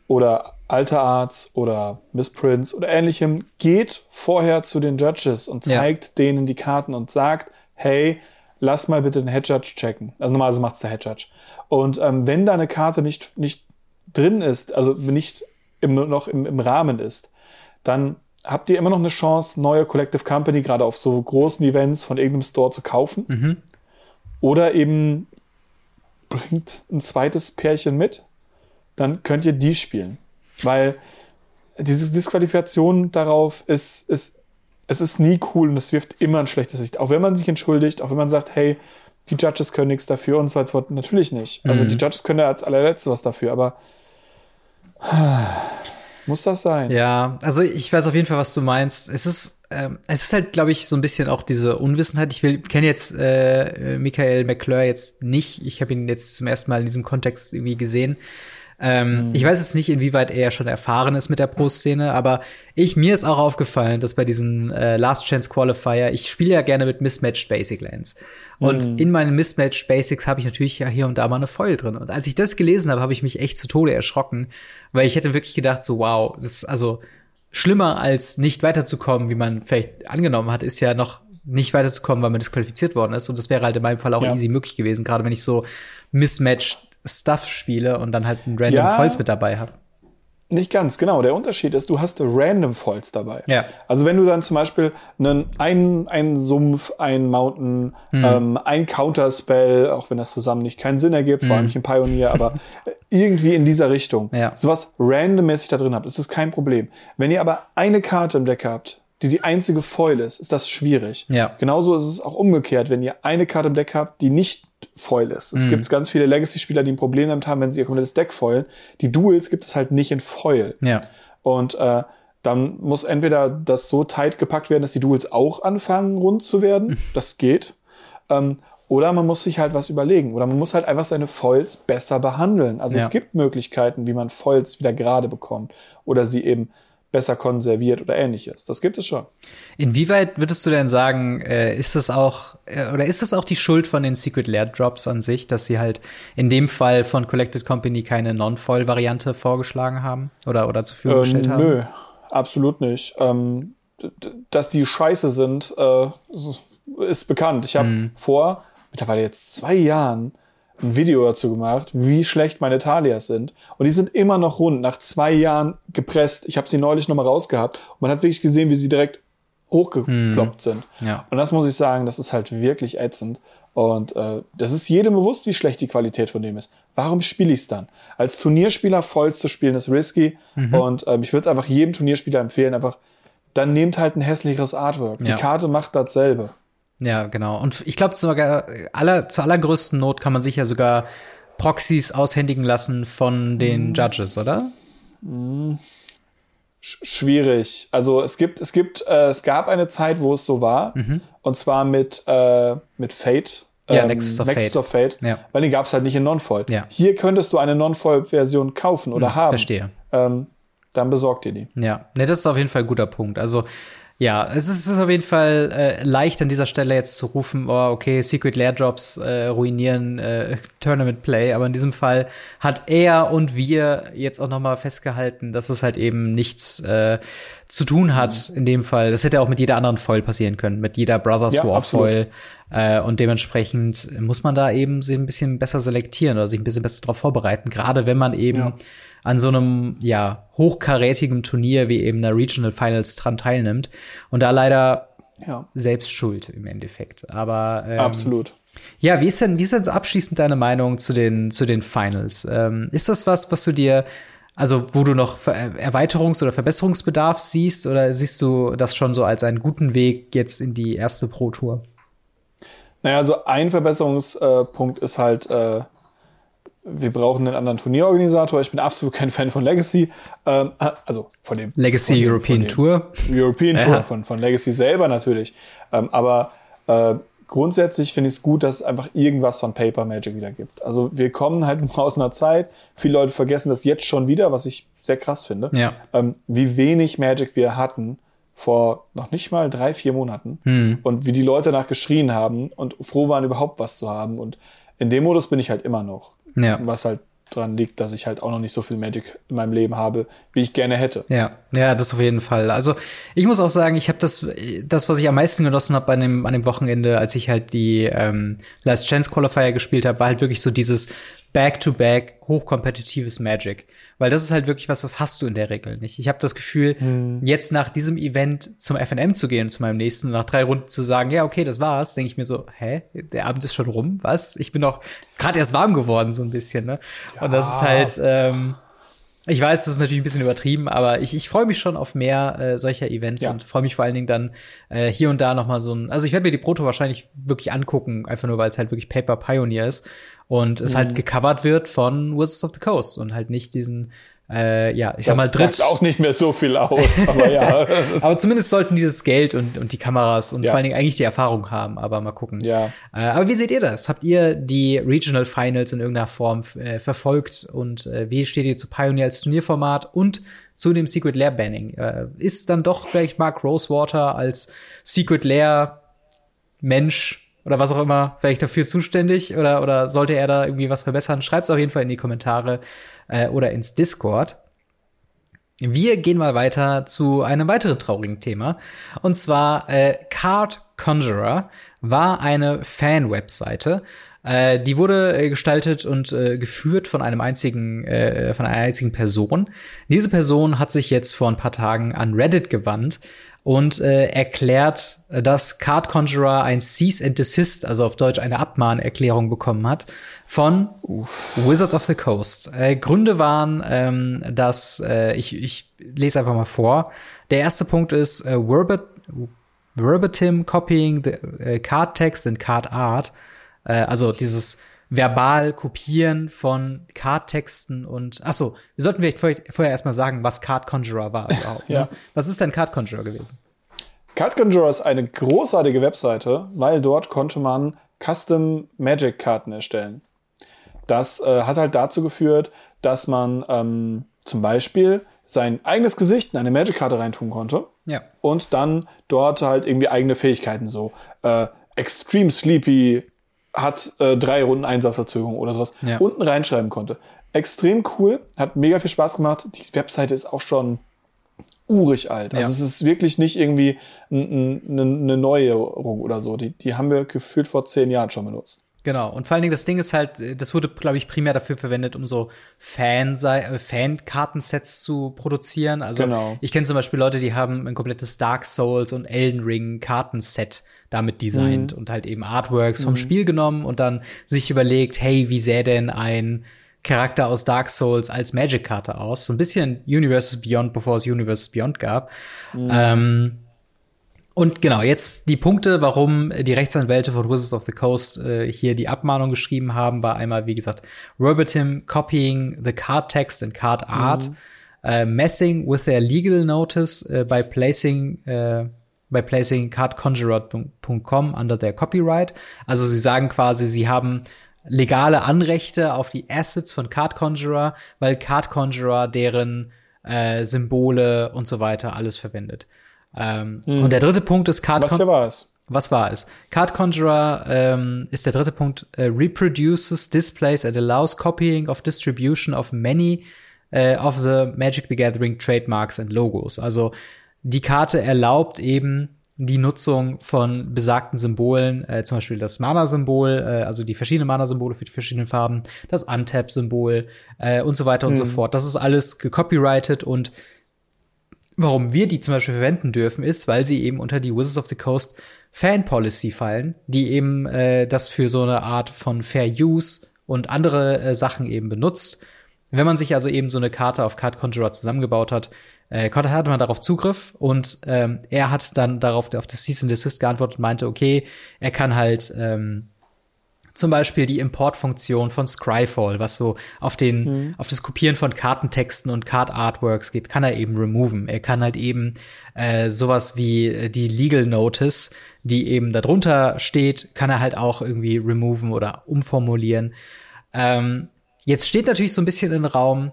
oder Alter Arts oder Missprints oder ähnlichem, geht vorher zu den Judges und zeigt ja. denen die Karten und sagt, hey, lass mal bitte den Head Judge checken. Also normalerweise macht es der Head Judge. Und ähm, wenn da eine Karte nicht, nicht drin ist, also nicht im, noch im, im Rahmen ist, dann habt ihr immer noch eine Chance, neue Collective Company gerade auf so großen Events von irgendeinem Store zu kaufen. Mhm. Oder eben bringt ein zweites Pärchen mit, dann könnt ihr die spielen. Weil diese Disqualifikation darauf ist, ist, es ist nie cool und es wirft immer ein schlechtes Licht. Auch wenn man sich entschuldigt, auch wenn man sagt, hey, die Judges können nichts dafür und so weiter. Natürlich nicht. Also mhm. die Judges können ja als allerletzte was dafür, aber muss das sein? Ja, also ich weiß auf jeden Fall, was du meinst. Es ist, ähm, es ist halt, glaube ich, so ein bisschen auch diese Unwissenheit. Ich kenne jetzt äh, Michael McClure jetzt nicht. Ich habe ihn jetzt zum ersten Mal in diesem Kontext irgendwie gesehen. Ähm, mhm. Ich weiß jetzt nicht, inwieweit er schon erfahren ist mit der Pro-Szene, aber ich, mir ist auch aufgefallen, dass bei diesen äh, Last Chance Qualifier, ich spiele ja gerne mit Mismatched Basic Lands. Und mhm. in meinen Mismatched Basics habe ich natürlich ja hier und da mal eine Foil drin. Und als ich das gelesen habe, habe ich mich echt zu Tode erschrocken, weil ich hätte wirklich gedacht, so wow, das ist also schlimmer als nicht weiterzukommen, wie man vielleicht angenommen hat, ist ja noch nicht weiterzukommen, weil man disqualifiziert worden ist. Und das wäre halt in meinem Fall auch ja. easy möglich gewesen, gerade wenn ich so mismatched Stuff spiele und dann halt ein Random ja, Foils mit dabei habe. Nicht ganz, genau. Der Unterschied ist, du hast Random Foils dabei. Ja. Also wenn du dann zum Beispiel einen, einen, einen Sumpf, einen Mountain, hm. ähm, ein Counterspell, auch wenn das zusammen nicht keinen Sinn ergibt, hm. vor allem nicht im Pioneer, aber irgendwie in dieser Richtung, ja. sowas randommäßig da drin habt, ist das kein Problem. Wenn ihr aber eine Karte im Deck habt, die die einzige Foil ist, ist das schwierig. Ja. Genauso ist es auch umgekehrt, wenn ihr eine Karte im Deck habt, die nicht Foil ist. Es mhm. gibt ganz viele Legacy-Spieler, die ein Problem damit haben, wenn sie ihr komplettes Deck foilen. Die Duels gibt es halt nicht in Foil. Ja. Und äh, dann muss entweder das so tight gepackt werden, dass die Duels auch anfangen, rund zu werden. Das geht. Ähm, oder man muss sich halt was überlegen. Oder man muss halt einfach seine Foils besser behandeln. Also ja. es gibt Möglichkeiten, wie man Foils wieder gerade bekommt. Oder sie eben besser konserviert oder ähnliches. Das gibt es schon. Inwieweit würdest du denn sagen, äh, ist das auch äh, oder ist das auch die Schuld von den Secret Lair Drops an sich, dass sie halt in dem Fall von Collected Company keine Non-Foil-Variante vorgeschlagen haben oder oder zur Verfügung äh, gestellt haben? Nö, absolut nicht. Ähm, dass die scheiße sind, äh, ist bekannt. Ich habe mm. vor mittlerweile jetzt zwei Jahren ein Video dazu gemacht, wie schlecht meine Talias sind. Und die sind immer noch rund, nach zwei Jahren gepresst. Ich habe sie neulich nochmal rausgehabt. Und man hat wirklich gesehen, wie sie direkt hochgekloppt mm. sind. Ja. Und das muss ich sagen, das ist halt wirklich ätzend. Und äh, das ist jedem bewusst, wie schlecht die Qualität von dem ist. Warum spiele ich es dann? Als Turnierspieler voll zu spielen ist risky. Mhm. Und ähm, ich würde einfach jedem Turnierspieler empfehlen, einfach, dann nehmt halt ein hässlicheres Artwork. Ja. Die Karte macht dasselbe. Ja, genau. Und ich glaube, sogar aller, zur allergrößten Not kann man sich ja sogar Proxys aushändigen lassen von den mhm. Judges, oder? Mhm. Schwierig. Also es gibt, es gibt, äh, es gab eine Zeit, wo es so war, mhm. und zwar mit, äh, mit Fate. Ja, ähm, Nexus of Nexus Fate. Of Fate ja. Weil den gab es halt nicht in Non-Foil. Ja. Hier könntest du eine Non-Foil-Version kaufen oder mhm, haben. Verstehe. Ähm, dann besorgt ihr die. Ja, ne, das ist auf jeden Fall ein guter Punkt. Also ja, es ist, es ist auf jeden Fall äh, leicht an dieser Stelle jetzt zu rufen, oh, okay, Secret Lair Drops äh, ruinieren äh, Tournament Play, aber in diesem Fall hat er und wir jetzt auch noch mal festgehalten, dass es halt eben nichts äh, zu tun hat mhm. in dem Fall. Das hätte auch mit jeder anderen Foil passieren können, mit jeder Brothers ja, War Foil. Äh, und dementsprechend muss man da eben sich ein bisschen besser selektieren oder sich ein bisschen besser darauf vorbereiten, gerade wenn man eben ja an so einem, ja, hochkarätigen Turnier wie eben der Regional Finals dran teilnimmt. Und da leider ja. selbst schuld im Endeffekt. Aber ähm, absolut. Ja, wie ist denn, wie ist denn abschließend deine Meinung zu den, zu den Finals? Ähm, ist das was, was du dir, also wo du noch Erweiterungs- oder Verbesserungsbedarf siehst, oder siehst du das schon so als einen guten Weg jetzt in die erste Pro Tour? Naja, also ein Verbesserungspunkt ist halt, äh, wir brauchen einen anderen Turnierorganisator. Ich bin absolut kein Fan von Legacy. Ähm, also von dem Legacy von dem, European dem Tour. European ja. Tour, von, von Legacy selber natürlich. Ähm, aber äh, grundsätzlich finde ich es gut, dass es einfach irgendwas von Paper Magic wieder gibt. Also wir kommen halt aus einer Zeit, viele Leute vergessen das jetzt schon wieder, was ich sehr krass finde, ja. ähm, wie wenig Magic wir hatten vor noch nicht mal drei, vier Monaten hm. und wie die Leute danach geschrien haben und froh waren, überhaupt was zu haben. Und in dem Modus bin ich halt immer noch. Ja. Was halt dran liegt, dass ich halt auch noch nicht so viel Magic in meinem Leben habe, wie ich gerne hätte. Ja, ja, das auf jeden Fall. Also ich muss auch sagen, ich habe das, das, was ich am meisten genossen habe an dem, an dem Wochenende, als ich halt die ähm, Last Chance Qualifier gespielt habe, war halt wirklich so dieses Back-to-Back hochkompetitives Magic. Weil das ist halt wirklich was, das hast du in der Regel nicht. Ich habe das Gefühl, hm. jetzt nach diesem Event zum FNM zu gehen, zu meinem nächsten, nach drei Runden zu sagen, ja, okay, das war's, denke ich mir so, hä, der Abend ist schon rum, was? Ich bin doch gerade erst warm geworden, so ein bisschen, ne? Ja. Und das ist halt, ähm, Ich weiß, das ist natürlich ein bisschen übertrieben, aber ich, ich freue mich schon auf mehr äh, solcher Events ja. und freue mich vor allen Dingen dann äh, hier und da noch mal so ein. Also ich werde mir die Proto wahrscheinlich wirklich angucken, einfach nur weil es halt wirklich Paper Pioneer ist und es halt mhm. halt gecovert wird von Wizards of the Coast und halt nicht diesen äh, ja, ich das sag mal, dritt. auch nicht mehr so viel aus, aber ja. aber zumindest sollten die das Geld und, und die Kameras und ja. vor allen Dingen eigentlich die Erfahrung haben, aber mal gucken. Ja. Äh, aber wie seht ihr das? Habt ihr die Regional Finals in irgendeiner Form äh, verfolgt und äh, wie steht ihr zu Pioneer als Turnierformat und zu dem Secret Lair Banning? Äh, ist dann doch vielleicht Mark Rosewater als Secret Lair Mensch oder was auch immer vielleicht dafür zuständig oder, oder sollte er da irgendwie was verbessern? Schreibt's auf jeden Fall in die Kommentare äh, oder ins Discord. Wir gehen mal weiter zu einem weiteren traurigen Thema. Und zwar äh, Card Conjurer war eine Fan-Webseite. Äh, die wurde äh, gestaltet und äh, geführt von einem einzigen, äh, von einer einzigen Person. Diese Person hat sich jetzt vor ein paar Tagen an Reddit gewandt und äh, erklärt, dass Card Conjurer ein Cease and Desist, also auf Deutsch eine Abmahnerklärung bekommen hat von Uff. Wizards of the Coast. Äh, Gründe waren, ähm, dass äh, ich, ich lese einfach mal vor. Der erste Punkt ist äh, verbet, verbatim copying the uh, card text and card art. Äh, also dieses verbal kopieren von Card-Texten und ach so, wir sollten vielleicht vorher, vorher erstmal sagen, was Card Conjurer war überhaupt. Ne? ja. Was ist denn Card Conjurer gewesen? Card Conjurer ist eine großartige Webseite, weil dort konnte man Custom Magic Karten erstellen. Das äh, hat halt dazu geführt, dass man ähm, zum Beispiel sein eigenes Gesicht in eine Magic-Karte reintun konnte. Ja. Und dann dort halt irgendwie eigene Fähigkeiten, so äh, Extreme Sleepy hat äh, drei Runden Einsatzverzögerung oder sowas ja. unten reinschreiben konnte. Extrem cool, hat mega viel Spaß gemacht. Die Webseite ist auch schon urig alt. Also ja. es ist wirklich nicht irgendwie eine Neuerung oder so. Die, die haben wir gefühlt vor zehn Jahren schon benutzt. Genau. Und vor allen Dingen das Ding ist halt, das wurde, glaube ich, primär dafür verwendet, um so Fan äh, Fan-Kartensets zu produzieren. Also genau. ich kenne zum Beispiel Leute, die haben ein komplettes Dark Souls und Elden Ring Kartenset damit designt mhm. und halt eben Artworks vom mhm. Spiel genommen und dann sich überlegt, hey, wie sähe denn ein Charakter aus Dark Souls als Magic-Karte aus? So ein bisschen Universes Beyond, bevor es Universes Beyond gab. Mhm. Ähm, und genau, jetzt die Punkte, warum die Rechtsanwälte von Wizards of the Coast äh, hier die Abmahnung geschrieben haben, war einmal, wie gesagt, verbatim copying the card text and card art, mhm. äh, messing with their legal notice äh, by placing äh, by placing cardconjurer.com under their copyright. Also sie sagen quasi, sie haben legale Anrechte auf die Assets von Card Conjurer, weil Card Conjurer deren äh, Symbole und so weiter alles verwendet. Ähm, mhm. Und der dritte Punkt ist Card Was war es? Was war es? Card Conjurer ähm, ist der dritte Punkt. Äh, reproduces, displays and allows copying of distribution of many äh, of the Magic the Gathering trademarks and logos. Also die Karte erlaubt eben die Nutzung von besagten Symbolen, äh, zum Beispiel das Mana-Symbol, äh, also die verschiedenen Mana-Symbole für die verschiedenen Farben, das Untap-Symbol äh, und so weiter und mhm. so fort. Das ist alles gecopyrighted und Warum wir die zum Beispiel verwenden dürfen, ist, weil sie eben unter die Wizards of the Coast Fan Policy fallen, die eben äh, das für so eine Art von Fair Use und andere äh, Sachen eben benutzt. Wenn man sich also eben so eine Karte auf Card Conjurer zusammengebaut hat, äh, hatte man darauf Zugriff und ähm, er hat dann darauf auf das Cease and Desist geantwortet und meinte, okay, er kann halt ähm, zum Beispiel die Importfunktion von Scryfall, was so auf den, mhm. auf das Kopieren von Kartentexten und Card Artworks geht, kann er eben removen. Er kann halt eben äh, sowas wie äh, die Legal Notice, die eben darunter steht, kann er halt auch irgendwie removen oder umformulieren. Ähm, jetzt steht natürlich so ein bisschen im Raum,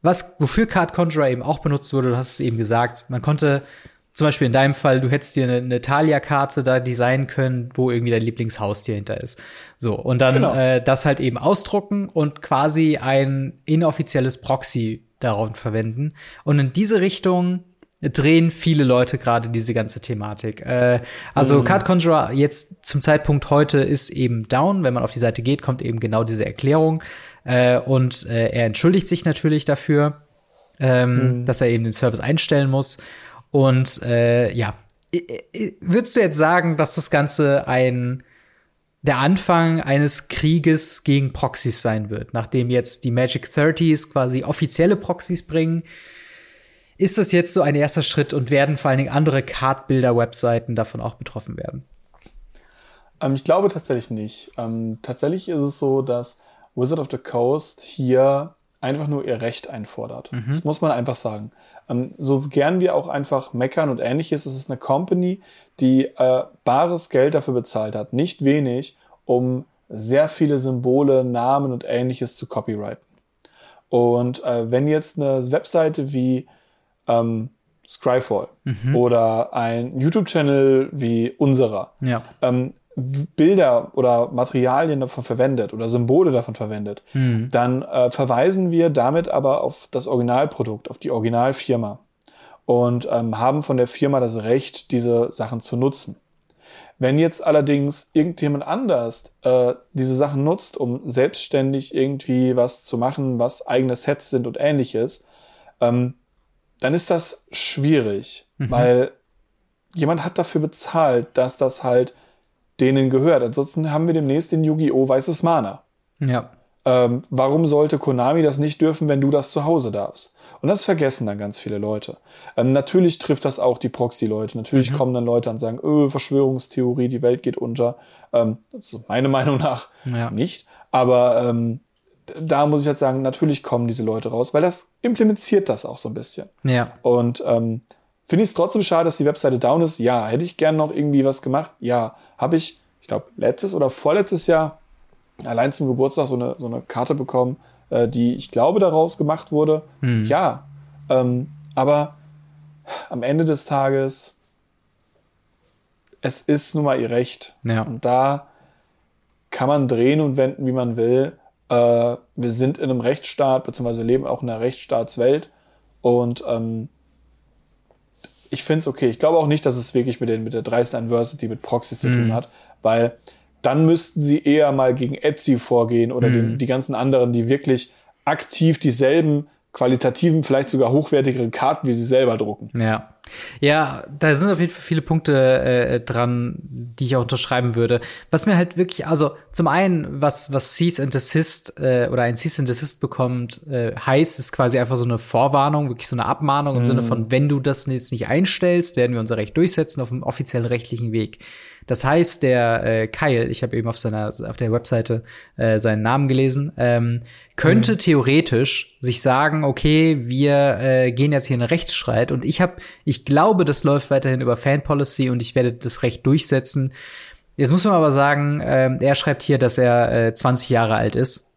was, wofür Card Conjurer eben auch benutzt wurde, du hast es eben gesagt, man konnte zum Beispiel in deinem Fall, du hättest dir eine, eine Talia-Karte da designen können, wo irgendwie dein Lieblingshaustier hinter ist. So, und dann genau. äh, das halt eben ausdrucken und quasi ein inoffizielles Proxy darauf verwenden. Und in diese Richtung drehen viele Leute gerade diese ganze Thematik. Äh, also mhm. Card Conjurer jetzt zum Zeitpunkt heute ist eben down. Wenn man auf die Seite geht, kommt eben genau diese Erklärung. Äh, und äh, er entschuldigt sich natürlich dafür, ähm, mhm. dass er eben den Service einstellen muss. Und äh, ja, würdest du jetzt sagen, dass das Ganze ein der Anfang eines Krieges gegen Proxys sein wird. Nachdem jetzt die Magic 30s quasi offizielle Proxys bringen, ist das jetzt so ein erster Schritt und werden vor allen Dingen andere Card-Builder-Webseiten davon auch betroffen werden? Ähm, ich glaube tatsächlich nicht. Ähm, tatsächlich ist es so, dass Wizard of the Coast hier einfach nur ihr Recht einfordert. Mhm. Das muss man einfach sagen. Ähm, so gern wir auch einfach meckern und ähnliches, es ist eine Company, die äh, bares Geld dafür bezahlt hat, nicht wenig, um sehr viele Symbole, Namen und ähnliches zu copyrighten. Und äh, wenn jetzt eine Webseite wie ähm, Scryfall mhm. oder ein YouTube-Channel wie unserer ja. ähm, Bilder oder Materialien davon verwendet oder Symbole davon verwendet, mhm. dann äh, verweisen wir damit aber auf das Originalprodukt, auf die Originalfirma und ähm, haben von der Firma das Recht, diese Sachen zu nutzen. Wenn jetzt allerdings irgendjemand anders äh, diese Sachen nutzt, um selbstständig irgendwie was zu machen, was eigene Sets sind und ähnliches, ähm, dann ist das schwierig, mhm. weil jemand hat dafür bezahlt, dass das halt denen gehört. Ansonsten haben wir demnächst den Yu-Gi-Oh! Weißes Mana. Ja. Ähm, warum sollte Konami das nicht dürfen, wenn du das zu Hause darfst? Und das vergessen dann ganz viele Leute. Ähm, natürlich trifft das auch die Proxy-Leute. Natürlich mhm. kommen dann Leute und sagen, öh, Verschwörungstheorie, die Welt geht unter. Ähm, also meine Meinung nach ja. nicht. Aber ähm, da muss ich jetzt sagen, natürlich kommen diese Leute raus, weil das implementiert das auch so ein bisschen. Ja. Und ähm, finde ich es trotzdem schade, dass die Webseite down ist. Ja, hätte ich gern noch irgendwie was gemacht. Ja, habe ich, ich glaube, letztes oder vorletztes Jahr allein zum Geburtstag so eine, so eine Karte bekommen, äh, die ich glaube daraus gemacht wurde. Hm. Ja, ähm, aber am Ende des Tages, es ist nun mal ihr Recht. Ja. Und da kann man drehen und wenden, wie man will. Äh, wir sind in einem Rechtsstaat, beziehungsweise leben auch in einer Rechtsstaatswelt. Und ähm, ich finde es okay. Ich glaube auch nicht, dass es wirklich mit, den, mit der 30 Anversity, mit Proxys zu tun mhm. hat, weil dann müssten sie eher mal gegen Etsy vorgehen oder mhm. den, die ganzen anderen, die wirklich aktiv dieselben qualitativen, vielleicht sogar hochwertigeren Karten, wie sie selber drucken. Ja. Ja, da sind auf jeden Fall viele Punkte äh, dran, die ich auch unterschreiben würde. Was mir halt wirklich, also zum einen, was was Cease and Desist äh, oder ein Cease and Desist bekommt, äh, heißt, ist quasi einfach so eine Vorwarnung, wirklich so eine Abmahnung im mm. Sinne von, wenn du das jetzt nicht einstellst, werden wir unser Recht durchsetzen auf dem offiziellen rechtlichen Weg. Das heißt, der äh, Kyle, ich habe eben auf seiner auf der Webseite äh, seinen Namen gelesen, ähm, könnte mhm. theoretisch sich sagen, okay, wir äh, gehen jetzt hier in einen Rechtsstreit und ich habe, ich glaube, das läuft weiterhin über Fan Policy und ich werde das Recht durchsetzen. Jetzt muss man aber sagen, äh, er schreibt hier, dass er äh, 20 Jahre alt ist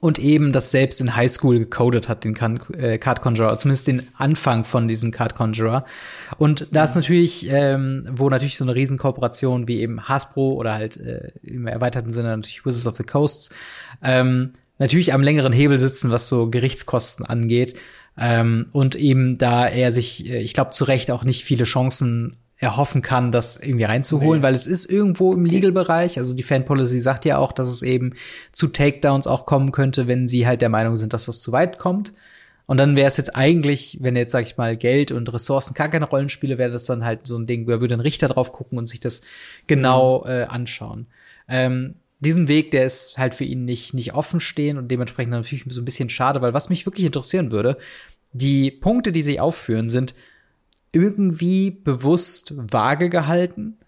und eben das selbst in Highschool gecodet hat, den äh, Card Conjurer, zumindest den Anfang von diesem Card Conjurer. Und da ist natürlich, ähm, wo natürlich so eine Riesenkooperation wie eben Hasbro oder halt äh, im erweiterten Sinne natürlich Wizards of the Coasts ähm, natürlich am längeren Hebel sitzen, was so Gerichtskosten angeht. Ähm, und eben da er sich, äh, ich glaube, zu Recht auch nicht viele Chancen erhoffen kann, das irgendwie reinzuholen, nee. weil es ist irgendwo im Legal-Bereich. Also die Fan-Policy sagt ja auch, dass es eben zu Takedowns auch kommen könnte, wenn sie halt der Meinung sind, dass das zu weit kommt. Und dann wäre es jetzt eigentlich, wenn jetzt, sag ich mal, Geld und Ressourcen gar keine Rollenspiele, wäre das dann halt so ein Ding, da würde ein Richter drauf gucken und sich das genau mhm. äh, anschauen. Ähm, diesen Weg, der ist halt für ihn nicht, nicht offen stehen und dementsprechend natürlich so ein bisschen schade, weil was mich wirklich interessieren würde, die Punkte, die sie aufführen, sind irgendwie bewusst vage gehalten.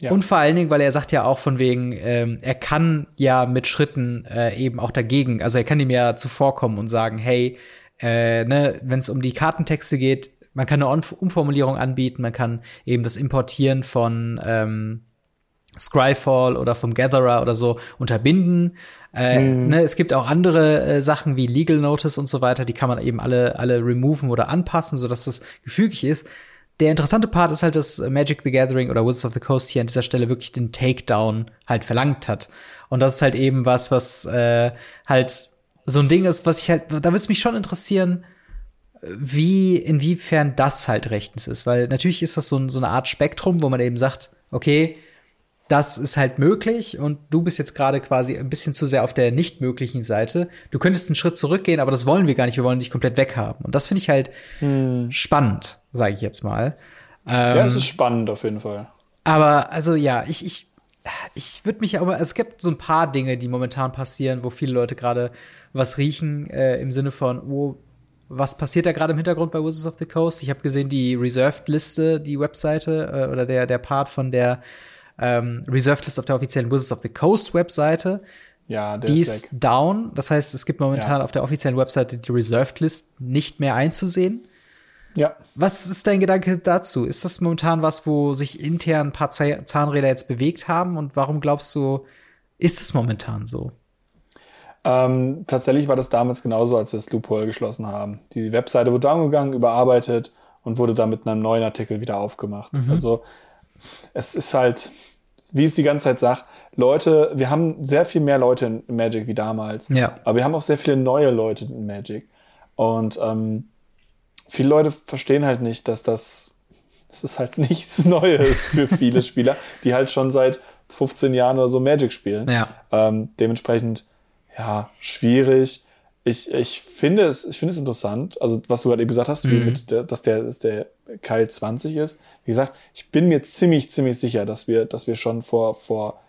Ja. Und vor allen Dingen, weil er sagt ja auch von wegen, ähm, er kann ja mit Schritten äh, eben auch dagegen, also er kann ihm ja zuvorkommen und sagen, hey, äh, ne, wenn es um die Kartentexte geht, man kann eine Umformulierung anbieten, man kann eben das Importieren von ähm, Scryfall oder vom Gatherer oder so unterbinden. Äh, mhm. ne, es gibt auch andere äh, Sachen wie Legal Notice und so weiter, die kann man eben alle, alle removen oder anpassen, sodass das gefügig ist. Der interessante Part ist halt, dass Magic the Gathering oder Wizards of the Coast hier an dieser Stelle wirklich den Takedown halt verlangt hat. Und das ist halt eben was, was äh, halt so ein Ding ist, was ich halt, da würde es mich schon interessieren, wie, inwiefern das halt rechtens ist. Weil natürlich ist das so, so eine Art Spektrum, wo man eben sagt, okay, das ist halt möglich und du bist jetzt gerade quasi ein bisschen zu sehr auf der nicht möglichen Seite. Du könntest einen Schritt zurückgehen, aber das wollen wir gar nicht. Wir wollen dich komplett weghaben. Und das finde ich halt hm. spannend, sage ich jetzt mal. Ähm, ja, es ist spannend auf jeden Fall. Aber also ja, ich, ich ich würde mich aber, es gibt so ein paar Dinge, die momentan passieren, wo viele Leute gerade was riechen, äh, im Sinne von, oh, was passiert da gerade im Hintergrund bei Wizards of the Coast? Ich habe gesehen, die Reserved-Liste, die Webseite äh, oder der, der Part von der ähm, Reserved List auf der offiziellen Wizards of the Coast Webseite. Ja, der die ist, ist down. Das heißt, es gibt momentan ja. auf der offiziellen Webseite die Reserved List nicht mehr einzusehen. Ja. Was ist dein Gedanke dazu? Ist das momentan was, wo sich intern ein paar Zahnräder jetzt bewegt haben? Und warum glaubst du, ist es momentan so? Ähm, tatsächlich war das damals genauso, als wir das Loophole geschlossen haben. Die Webseite wurde angegangen, überarbeitet und wurde dann mit einem neuen Artikel wieder aufgemacht. Mhm. Also es ist halt, wie es die ganze Zeit sagt, Leute, wir haben sehr viel mehr Leute in Magic wie damals. Ja. Aber wir haben auch sehr viele neue Leute in Magic. Und ähm, viele Leute verstehen halt nicht, dass das, das ist halt nichts Neues für viele Spieler, die halt schon seit 15 Jahren oder so Magic spielen. Ja. Ähm, dementsprechend, ja, schwierig. Ich, ich finde es, ich finde es interessant, also was du gerade eben gesagt hast, mhm. mit der, dass der, dass der Keil 20 ist. Wie gesagt, ich bin mir ziemlich, ziemlich sicher, dass wir, dass wir schon vor, vor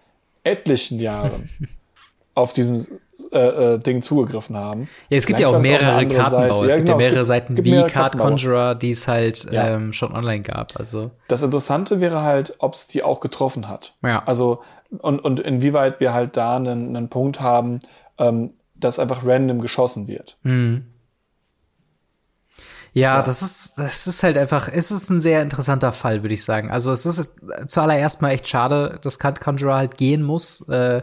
etlichen Jahren auf diesem äh, äh, Ding zugegriffen haben. Ja, es gibt ja auch mehrere Kartenbauer. Es gibt ja, genau, mehrere Seiten wie Card Conjurer, die es halt ja. ähm, schon online gab. Also das Interessante wäre halt, ob es die auch getroffen hat. Ja. Also und, und inwieweit wir halt da einen, einen Punkt haben, ähm, dass einfach random geschossen wird. Mhm. Ja, ja, das ist, das ist halt einfach, es ist ein sehr interessanter Fall, würde ich sagen. Also es ist zuallererst mal echt schade, dass Conjurer halt gehen muss. Äh,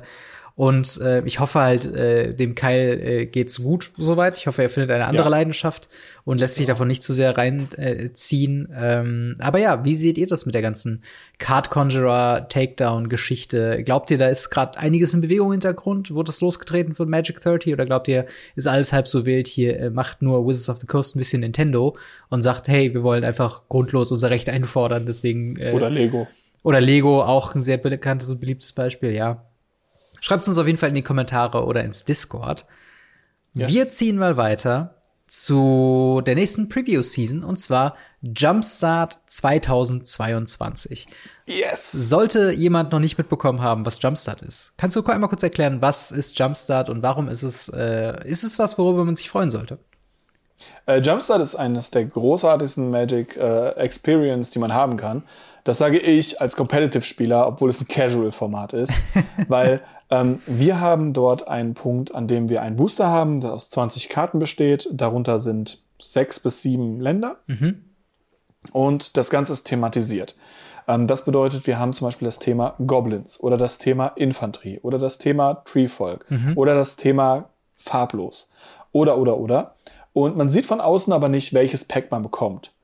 und äh, ich hoffe halt, äh, dem Keil äh, geht's gut soweit. Ich hoffe, er findet eine andere ja. Leidenschaft und lässt sich davon nicht zu sehr reinziehen. Äh, ähm, aber ja, wie seht ihr das mit der ganzen Card Conjurer Takedown-Geschichte? Glaubt ihr, da ist gerade einiges in Bewegung im Hintergrund? Wurde das losgetreten von Magic 30? Oder glaubt ihr, ist alles halb so wild? Hier äh, macht nur Wizards of the Coast ein bisschen Nintendo und sagt, hey, wir wollen einfach grundlos unser Recht einfordern. Deswegen äh, oder Lego. Oder Lego, auch ein sehr bekanntes und beliebtes Beispiel, ja. Schreibt uns auf jeden Fall in die Kommentare oder ins Discord. Yes. Wir ziehen mal weiter zu der nächsten Preview-Season und zwar Jumpstart 2022. Yes! Sollte jemand noch nicht mitbekommen haben, was Jumpstart ist, kannst du einmal kurz erklären, was ist Jumpstart und warum ist es, äh, ist es was, worüber man sich freuen sollte? Äh, Jumpstart ist eines der großartigsten Magic äh, Experience, die man haben kann. Das sage ich als Competitive-Spieler, obwohl es ein Casual-Format ist, weil ähm, wir haben dort einen Punkt, an dem wir einen Booster haben, der aus 20 Karten besteht. Darunter sind sechs bis sieben Länder. Mhm. Und das Ganze ist thematisiert. Ähm, das bedeutet, wir haben zum Beispiel das Thema Goblins oder das Thema Infanterie oder das Thema Treefolk mhm. oder das Thema farblos oder, oder, oder. Und man sieht von außen aber nicht, welches Pack man bekommt.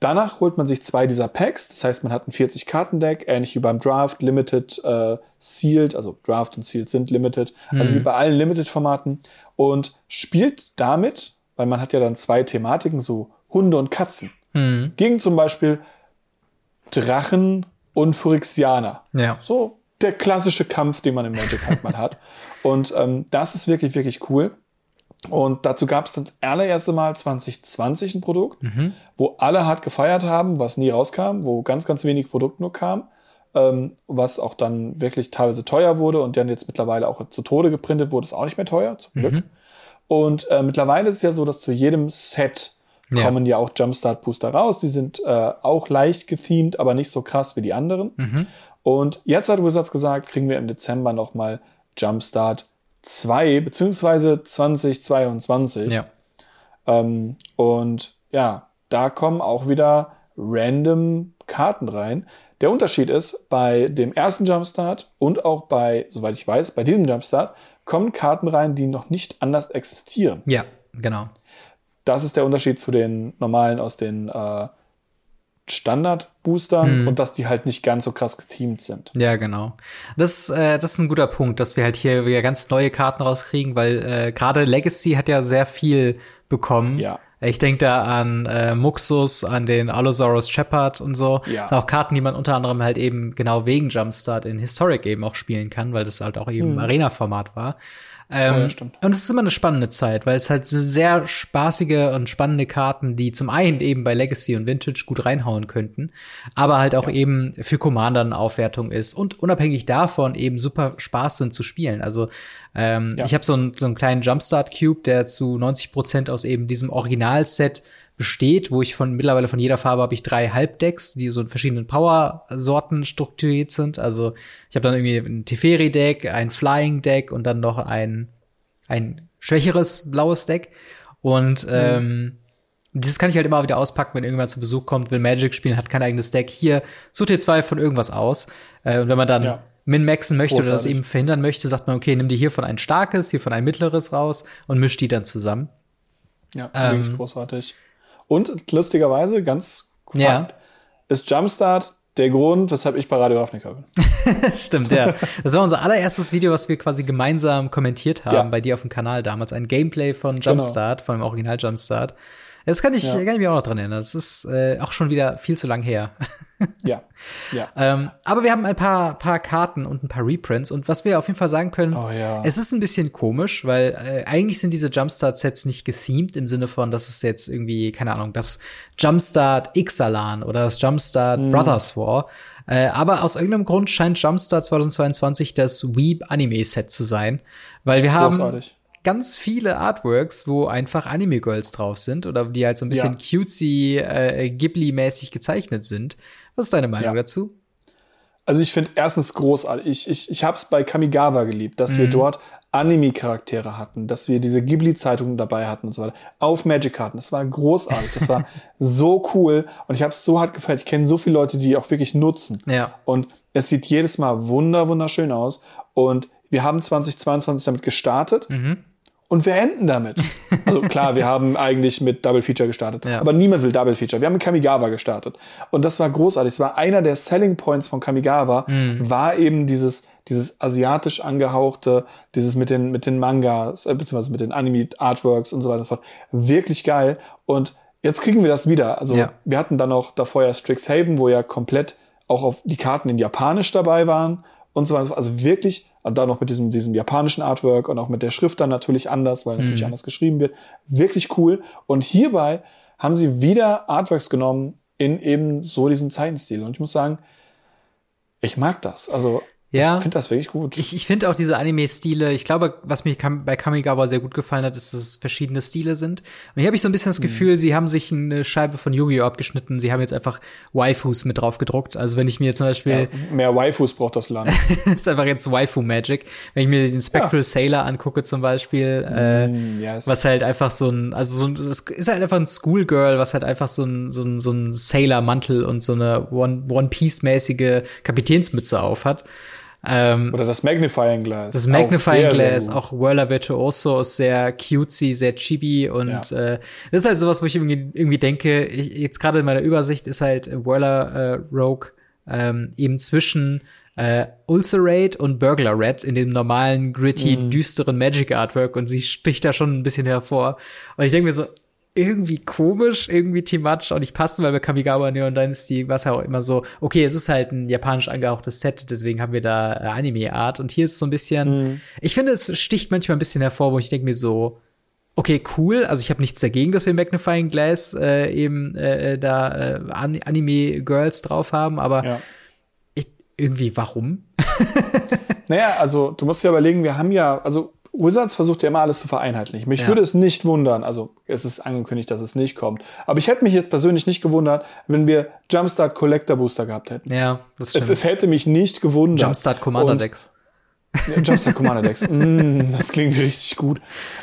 Danach holt man sich zwei dieser Packs, das heißt, man hat ein 40-Karten-Deck, ähnlich wie beim Draft, Limited, äh, Sealed, also Draft und Sealed sind Limited, mhm. also wie mhm. bei allen Limited-Formaten und spielt damit, weil man hat ja dann zwei Thematiken, so Hunde und Katzen, mhm. gegen zum Beispiel Drachen und Phyrexianer. Ja. So der klassische Kampf, den man im Magic halt mal hat. Und ähm, das ist wirklich, wirklich cool. Und dazu gab es das allererste Mal 2020 ein Produkt, mhm. wo alle hart gefeiert haben, was nie rauskam, wo ganz, ganz wenig Produkt nur kam, ähm, was auch dann wirklich teilweise teuer wurde und dann jetzt mittlerweile auch zu Tode geprintet wurde, ist auch nicht mehr teuer, zum Glück. Mhm. Und äh, mittlerweile ist es ja so, dass zu jedem Set ja. kommen ja auch Jumpstart Booster raus. Die sind äh, auch leicht gethemed, aber nicht so krass wie die anderen. Mhm. Und jetzt hat Wizards gesagt, kriegen wir im Dezember nochmal Jumpstart 2 beziehungsweise 2022. Ja. Ähm, und ja, da kommen auch wieder random Karten rein. Der Unterschied ist, bei dem ersten Jumpstart und auch bei, soweit ich weiß, bei diesem Jumpstart kommen Karten rein, die noch nicht anders existieren. Ja, genau. Das ist der Unterschied zu den normalen aus den äh, Standard-Boostern mhm. und dass die halt nicht ganz so krass geteamt sind. Ja, genau. Das, äh, das ist ein guter Punkt, dass wir halt hier wieder ganz neue Karten rauskriegen, weil äh, gerade Legacy hat ja sehr viel bekommen. Ja. Ich denke da an äh, Muxus, an den Allosaurus Shepard und so. Ja. Auch Karten, die man unter anderem halt eben genau wegen Jumpstart in Historic eben auch spielen kann, weil das halt auch eben mhm. Arena-Format war. Ähm, ja, und es ist immer eine spannende Zeit, weil es halt sehr spaßige und spannende Karten, die zum einen eben bei Legacy und Vintage gut reinhauen könnten, aber halt auch ja. eben für Commander eine Aufwertung ist und unabhängig davon eben super Spaß sind zu spielen. Also ähm, ja. ich habe so, einen so einen kleinen Jumpstart Cube, der zu 90 Prozent aus eben diesem Originalset besteht, wo ich von mittlerweile von jeder Farbe habe ich drei Halbdecks, die so in verschiedenen Power-Sorten strukturiert sind. Also ich habe dann irgendwie ein Teferi-Deck, ein Flying-Deck und dann noch ein, ein schwächeres blaues Deck. Und mhm. ähm, das kann ich halt immer wieder auspacken, wenn irgendjemand zu Besuch kommt, will Magic spielen, hat kein eigenes Deck. Hier, such dir zwei von irgendwas aus. Äh, und wenn man dann ja. min-maxen möchte Großartig. oder das eben verhindern möchte, sagt man, okay, nimm dir hier von ein starkes, hier von ein mittleres raus und misch die dann zusammen. Ja, ähm, wirklich großartig. Und lustigerweise, ganz cool, ja. ist Jumpstart der Grund, weshalb ich bei Radio Ravnica bin. Stimmt, ja. Das war unser allererstes Video, was wir quasi gemeinsam kommentiert haben ja. bei dir auf dem Kanal damals. Ein Gameplay von genau. Jumpstart, genau. von dem Original Jumpstart. Das kann ich, ja. kann ich mich auch noch dran erinnern. Das ist äh, auch schon wieder viel zu lang her. ja, ja. Ähm, aber wir haben ein paar, paar Karten und ein paar Reprints. Und was wir auf jeden Fall sagen können, oh, ja. es ist ein bisschen komisch, weil äh, eigentlich sind diese Jumpstart-Sets nicht gethemed im Sinne von, dass es jetzt irgendwie, keine Ahnung, das Jumpstart Ixalan oder das Jumpstart mhm. Brothers War. Äh, aber aus irgendeinem Grund scheint Jumpstart 2022 das Weeb Anime Set zu sein, weil wir haben Großartig ganz viele Artworks, wo einfach Anime-Girls drauf sind oder die halt so ein bisschen ja. cutesy, äh, Ghibli-mäßig gezeichnet sind. Was ist deine Meinung ja. dazu? Also ich finde erstens großartig. Ich, ich, ich habe es bei Kamigawa geliebt, dass mhm. wir dort Anime-Charaktere hatten, dass wir diese Ghibli-Zeitungen dabei hatten und so weiter. Auf Magic-Karten. Das war großartig. Das war so cool. Und ich habe es so hart gefällt. Ich kenne so viele Leute, die auch wirklich nutzen. Ja. Und es sieht jedes Mal wunder, wunderschön aus. Und wir haben 2022 damit gestartet. Mhm. Und wir enden damit. Also klar, wir haben eigentlich mit Double Feature gestartet, ja. aber niemand will Double Feature. Wir haben mit Kamigawa gestartet. Und das war großartig. Es war einer der Selling Points von Kamigawa, mhm. war eben dieses, dieses asiatisch angehauchte, dieses mit den, mit den Mangas, äh, beziehungsweise mit den Anime Artworks und so weiter und so fort. Wirklich geil. Und jetzt kriegen wir das wieder. Also ja. wir hatten dann auch davor ja Strixhaven, wo ja komplett auch auf die Karten in Japanisch dabei waren und so weiter. Also wirklich und dann noch mit diesem, diesem japanischen Artwork und auch mit der Schrift dann natürlich anders, weil natürlich mhm. anders geschrieben wird. Wirklich cool. Und hierbei haben sie wieder Artworks genommen in eben so diesem Zeichenstil. Und ich muss sagen, ich mag das. Also ja. Ich finde das wirklich gut. Ich, ich finde auch diese Anime-Stile, ich glaube, was mir bei Kamigawa sehr gut gefallen hat, ist, dass es verschiedene Stile sind. Und hier habe ich so ein bisschen das mhm. Gefühl, mhm. sie haben sich eine Scheibe von Yu-Gi-Oh! abgeschnitten. Sie haben jetzt einfach Waifus mit drauf gedruckt. Also wenn ich mir jetzt zum Beispiel. Ja, mehr Waifus braucht das Land. ist einfach jetzt Waifu-Magic. Wenn ich mir den Spectral ja. Sailor angucke zum Beispiel, äh, mm, yes. was halt einfach so ein, also so ein, das ist halt einfach ein Schoolgirl, was halt einfach so ein, so ein, so ein Sailor-Mantel und so eine One-Piece-mäßige Kapitänsmütze auf hat. Ähm, Oder das Magnifying Glass. Das Magnifying auch sehr, Glass, sehr auch Whirler Virtuoso ist sehr cutesy, sehr chibi und ja. äh, das ist halt sowas, wo ich irgendwie, irgendwie denke, ich, jetzt gerade in meiner Übersicht ist halt Whirler äh, Rogue ähm, eben zwischen äh, Ulcerate und Burglar Red in dem normalen, gritty, mm. düsteren Magic Artwork und sie sticht da schon ein bisschen hervor. Und ich denke mir so, irgendwie komisch, irgendwie thematisch auch nicht passen, weil bei Kamigawa Neon Dynasty war es ja auch immer so, okay, es ist halt ein japanisch angehauchtes Set, deswegen haben wir da äh, Anime-Art. Und hier ist es so ein bisschen, mhm. ich finde, es sticht manchmal ein bisschen hervor, wo ich denke mir so, okay, cool, also ich habe nichts dagegen, dass wir Magnifying Glass äh, eben äh, äh da äh, Anime-Girls drauf haben, aber ja. ich, irgendwie, warum? naja, also du musst dir überlegen, wir haben ja, also Wizards versucht ja immer alles zu vereinheitlichen. Mich ja. würde es nicht wundern, also es ist angekündigt, dass es nicht kommt. Aber ich hätte mich jetzt persönlich nicht gewundert, wenn wir Jumpstart Collector Booster gehabt hätten. Ja, das stimmt. Es, es hätte mich nicht gewundert. Jumpstart Commander Decks. Ja, Jumpstart Commander Decks. mm, das klingt richtig gut.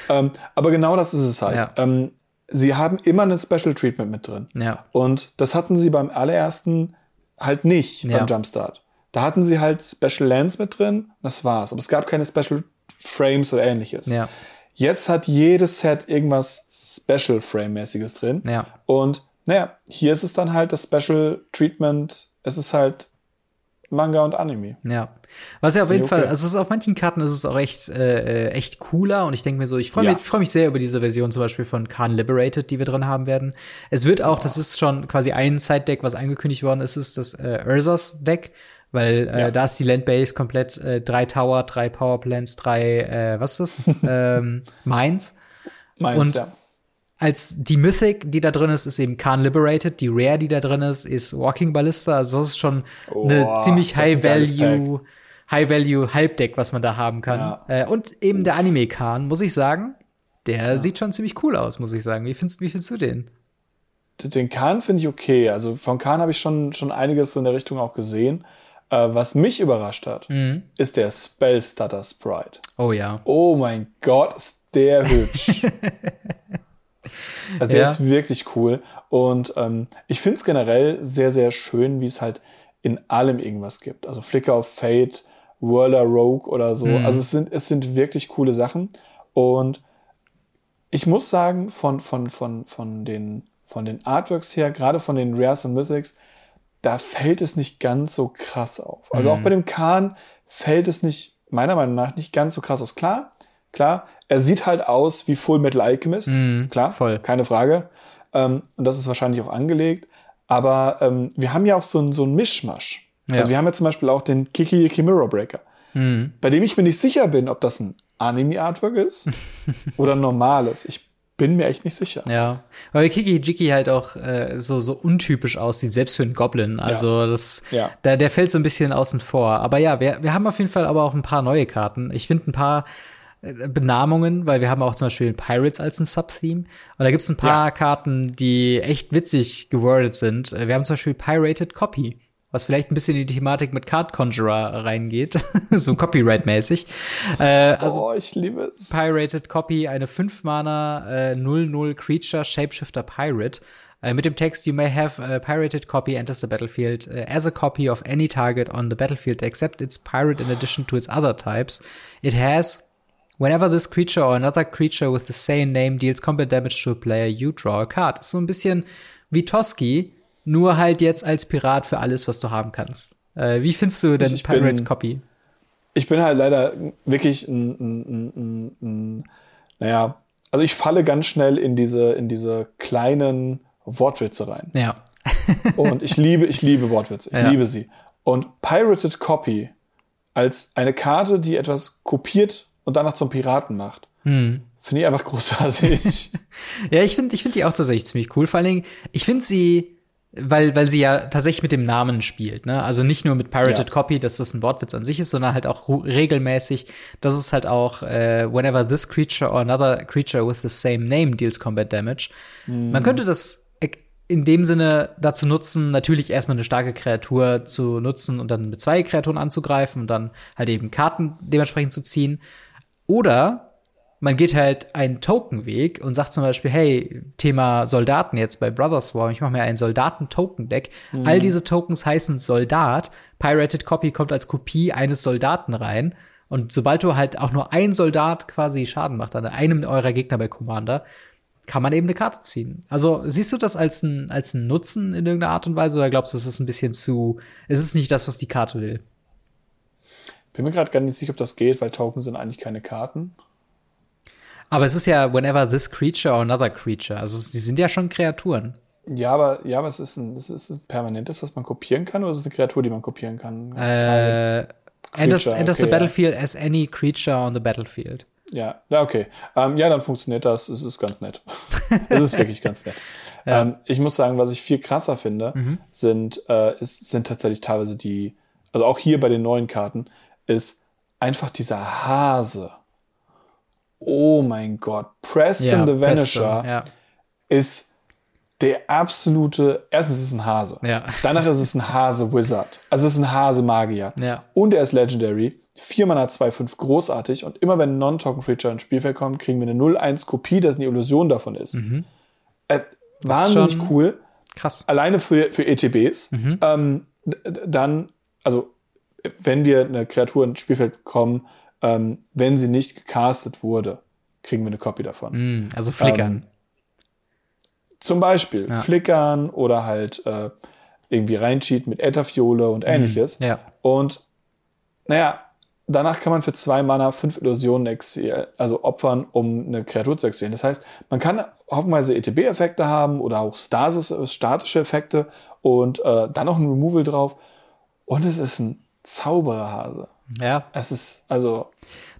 Ähm, aber genau das ist es halt. Ja. Ähm, sie haben immer ein Special Treatment mit drin. Ja. Und das hatten sie beim allerersten halt nicht beim Jumpstart. Da hatten sie halt Special Lands mit drin, das war's. Aber es gab keine Special Frames oder ähnliches. Ja. Jetzt hat jedes Set irgendwas Special Frame-mäßiges drin. Ja. Und naja, hier ist es dann halt das Special Treatment. Es ist halt Manga und Anime. Ja. Was ja auf jeden okay. Fall, also auf manchen Karten ist es auch echt, äh, echt cooler und ich denke mir so, ich freue mich, ja. freu mich sehr über diese Version zum Beispiel von Khan Liberated, die wir drin haben werden. Es wird auch, ja. das ist schon quasi ein Side-Deck, was angekündigt worden ist, ist das äh, Ursas Deck, Weil äh, ja. da ist die Landbase komplett äh, drei Tower, drei Powerplants, drei, äh, was ist das? ähm, Mines. Mines, und ja. Als die Mythic, die da drin ist, ist eben Khan Liberated. Die Rare, die da drin ist, ist Walking Ballista. Also das ist schon oh, eine ziemlich High-Value, High-Value Halbdeck, was man da haben kann. Ja. Äh, und eben der Anime Khan, muss ich sagen, der ja. sieht schon ziemlich cool aus, muss ich sagen. Wie findest, wie findest du den? Den Khan finde ich okay. Also von Khan habe ich schon, schon einiges so in der Richtung auch gesehen. Äh, was mich überrascht hat, mhm. ist der Spellstutter Sprite. Oh ja. Oh mein Gott, ist der hübsch. also der ja. ist wirklich cool. Und ähm, ich finde es generell sehr, sehr schön, wie es halt in allem irgendwas gibt. Also Flicker of Fate, Whirler Rogue oder so. Mhm. Also es sind, es sind wirklich coole Sachen. Und ich muss sagen, von, von, von, von, den, von den Artworks her, gerade von den Rares und Mythics, da fällt es nicht ganz so krass auf. Also mhm. auch bei dem Khan fällt es nicht, meiner Meinung nach, nicht ganz so krass aus. Klar, klar, er sieht halt aus wie Full Metal Alchemist. Mhm, klar, voll. keine Frage. Ähm, und das ist wahrscheinlich auch angelegt. Aber ähm, wir haben ja auch so ein, so ein Mischmasch. Ja. Also wir haben ja zum Beispiel auch den Kiki Yiki Mirror Breaker, mhm. bei dem ich mir nicht sicher bin, ob das ein Anime-Artwork ist oder ein normales. Ich bin mir echt nicht sicher. Ja, weil Kiki Jiki halt auch äh, so so untypisch aussieht, selbst für einen Goblin. Also ja. das, ja. Der, der fällt so ein bisschen außen vor. Aber ja, wir, wir haben auf jeden Fall aber auch ein paar neue Karten. Ich finde ein paar äh, Benamungen, weil wir haben auch zum Beispiel Pirates als ein Subtheme. Und da gibt's ein paar ja. Karten, die echt witzig gewordet sind. Äh, wir haben zum Beispiel Pirated Copy was vielleicht ein bisschen in die Thematik mit Card Conjurer reingeht, so Copyright-mäßig. Äh, also oh, ich liebe es. Pirated Copy, eine 5-Mana äh, 0-0 Creature Shapeshifter Pirate. Äh, mit dem Text, you may have a pirated copy enters the battlefield uh, as a copy of any target on the battlefield except its pirate in addition to its other types. It has Whenever this creature or another creature with the same name deals combat damage to a player, you draw a card. So ein bisschen wie Toski, nur halt jetzt als Pirat für alles, was du haben kannst. Äh, wie findest du denn ich, ich Pirate bin, Copy? Ich bin halt leider wirklich ein, ein, ein, ein, naja, also ich falle ganz schnell in diese, in diese kleinen Wortwitze rein. Ja. und ich liebe, ich liebe Wortwitze. Ich ja. liebe sie. Und Pirated Copy als eine Karte, die etwas kopiert und danach zum Piraten macht. Hm. Finde ich einfach großartig. ja, ich finde ich finde die auch tatsächlich ziemlich cool. Vor allen Dingen, ich finde sie weil, weil sie ja tatsächlich mit dem Namen spielt, ne? Also nicht nur mit Pirated ja. Copy, dass das ein Wortwitz an sich ist, sondern halt auch regelmäßig, dass es halt auch äh, whenever this creature or another creature with the same name deals combat damage. Mhm. Man könnte das in dem Sinne dazu nutzen, natürlich erstmal eine starke Kreatur zu nutzen und dann mit zwei Kreaturen anzugreifen und dann halt eben Karten dementsprechend zu ziehen. Oder man geht halt einen Token-Weg und sagt zum Beispiel, hey, Thema Soldaten jetzt bei Brothers War, ich mache mir ein Soldaten-Token-Deck. Mhm. All diese Tokens heißen Soldat. Pirated Copy kommt als Kopie eines Soldaten rein. Und sobald du halt auch nur ein Soldat quasi Schaden macht an einem eurer Gegner bei Commander, kann man eben eine Karte ziehen. Also siehst du das als ein, als ein Nutzen in irgendeiner Art und Weise oder glaubst du, es ist ein bisschen zu, es ist nicht das, was die Karte will? Bin mir gerade gar nicht sicher, ob das geht, weil Token sind eigentlich keine Karten. Aber es ist ja whenever this creature or another creature. Also die sind ja schon Kreaturen. Ja, aber ja, was ist ein, ist, ist ein permanentes, was man kopieren kann, oder ist es eine Kreatur, die man kopieren kann? Äh, enters, enters okay, the battlefield ja. as any creature on the battlefield. Ja, ja, okay. Ähm, ja, dann funktioniert das. Es ist ganz nett. es ist wirklich ganz nett. Ja. Ähm, ich muss sagen, was ich viel krasser finde, mhm. sind, äh, ist, sind tatsächlich teilweise die, also auch hier bei den neuen Karten, ist einfach dieser Hase oh mein Gott, Preston ja, the Vanisher Preston, ja. ist der absolute, erstens ist es ein Hase. Ja. Danach ist es ein Hase-Wizard. Also es ist ein Hase-Magier. Ja. Und er ist Legendary. 4 Mana 2, 5, großartig. Und immer wenn ein Non-Token-Feature ins Spielfeld kommt, kriegen wir eine 0-1-Kopie, dass eine Illusion davon ist. Mhm. Äh, wahnsinnig cool. Krass. Alleine für, für ETBs. Mhm. Ähm, dann, also, wenn wir eine Kreatur ins Spielfeld kommen, ähm, wenn sie nicht gecastet wurde, kriegen wir eine Copy davon. Mm, also flickern. Ähm, zum Beispiel ja. flickern oder halt äh, irgendwie reincheaten mit Ätherfiole und mm, ähnliches. Mm, ja. Und naja, danach kann man für zwei Mana fünf Illusionen exil, also opfern, um eine Kreatur zu exilen. Das heißt, man kann hoffenweise ETB-Effekte haben oder auch Stasis, statische Effekte und äh, dann noch ein Removal drauf. Und es ist ein Zaubererhase. Ja. Es ist, also.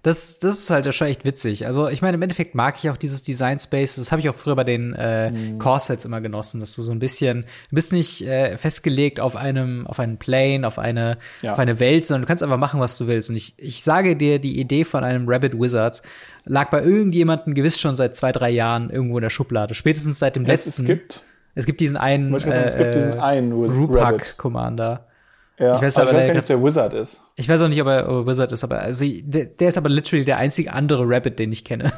Das, das ist halt schon echt witzig. Also, ich meine, im Endeffekt mag ich auch dieses Design Space. Das habe ich auch früher bei den äh, mhm. Core-Sets immer genossen, dass du so ein bisschen, du bist nicht äh, festgelegt auf einem, auf einen Plane, auf eine, ja. auf eine Welt, sondern du kannst einfach machen, was du willst. Und ich, ich sage dir, die Idee von einem Rabbit Wizards lag bei irgendjemandem gewiss schon seit zwei, drei Jahren irgendwo in der Schublade. Spätestens seit dem es, letzten. Es gibt, es gibt diesen einen, äh, es gibt diesen einen Rupak Commander. Ja, ich weiß, aber, ich weiß gar nicht, ob der Wizard ist. Ich weiß auch nicht, ob er, ob er Wizard ist, aber also der, der, ist aber literally der einzige andere Rabbit, den ich kenne.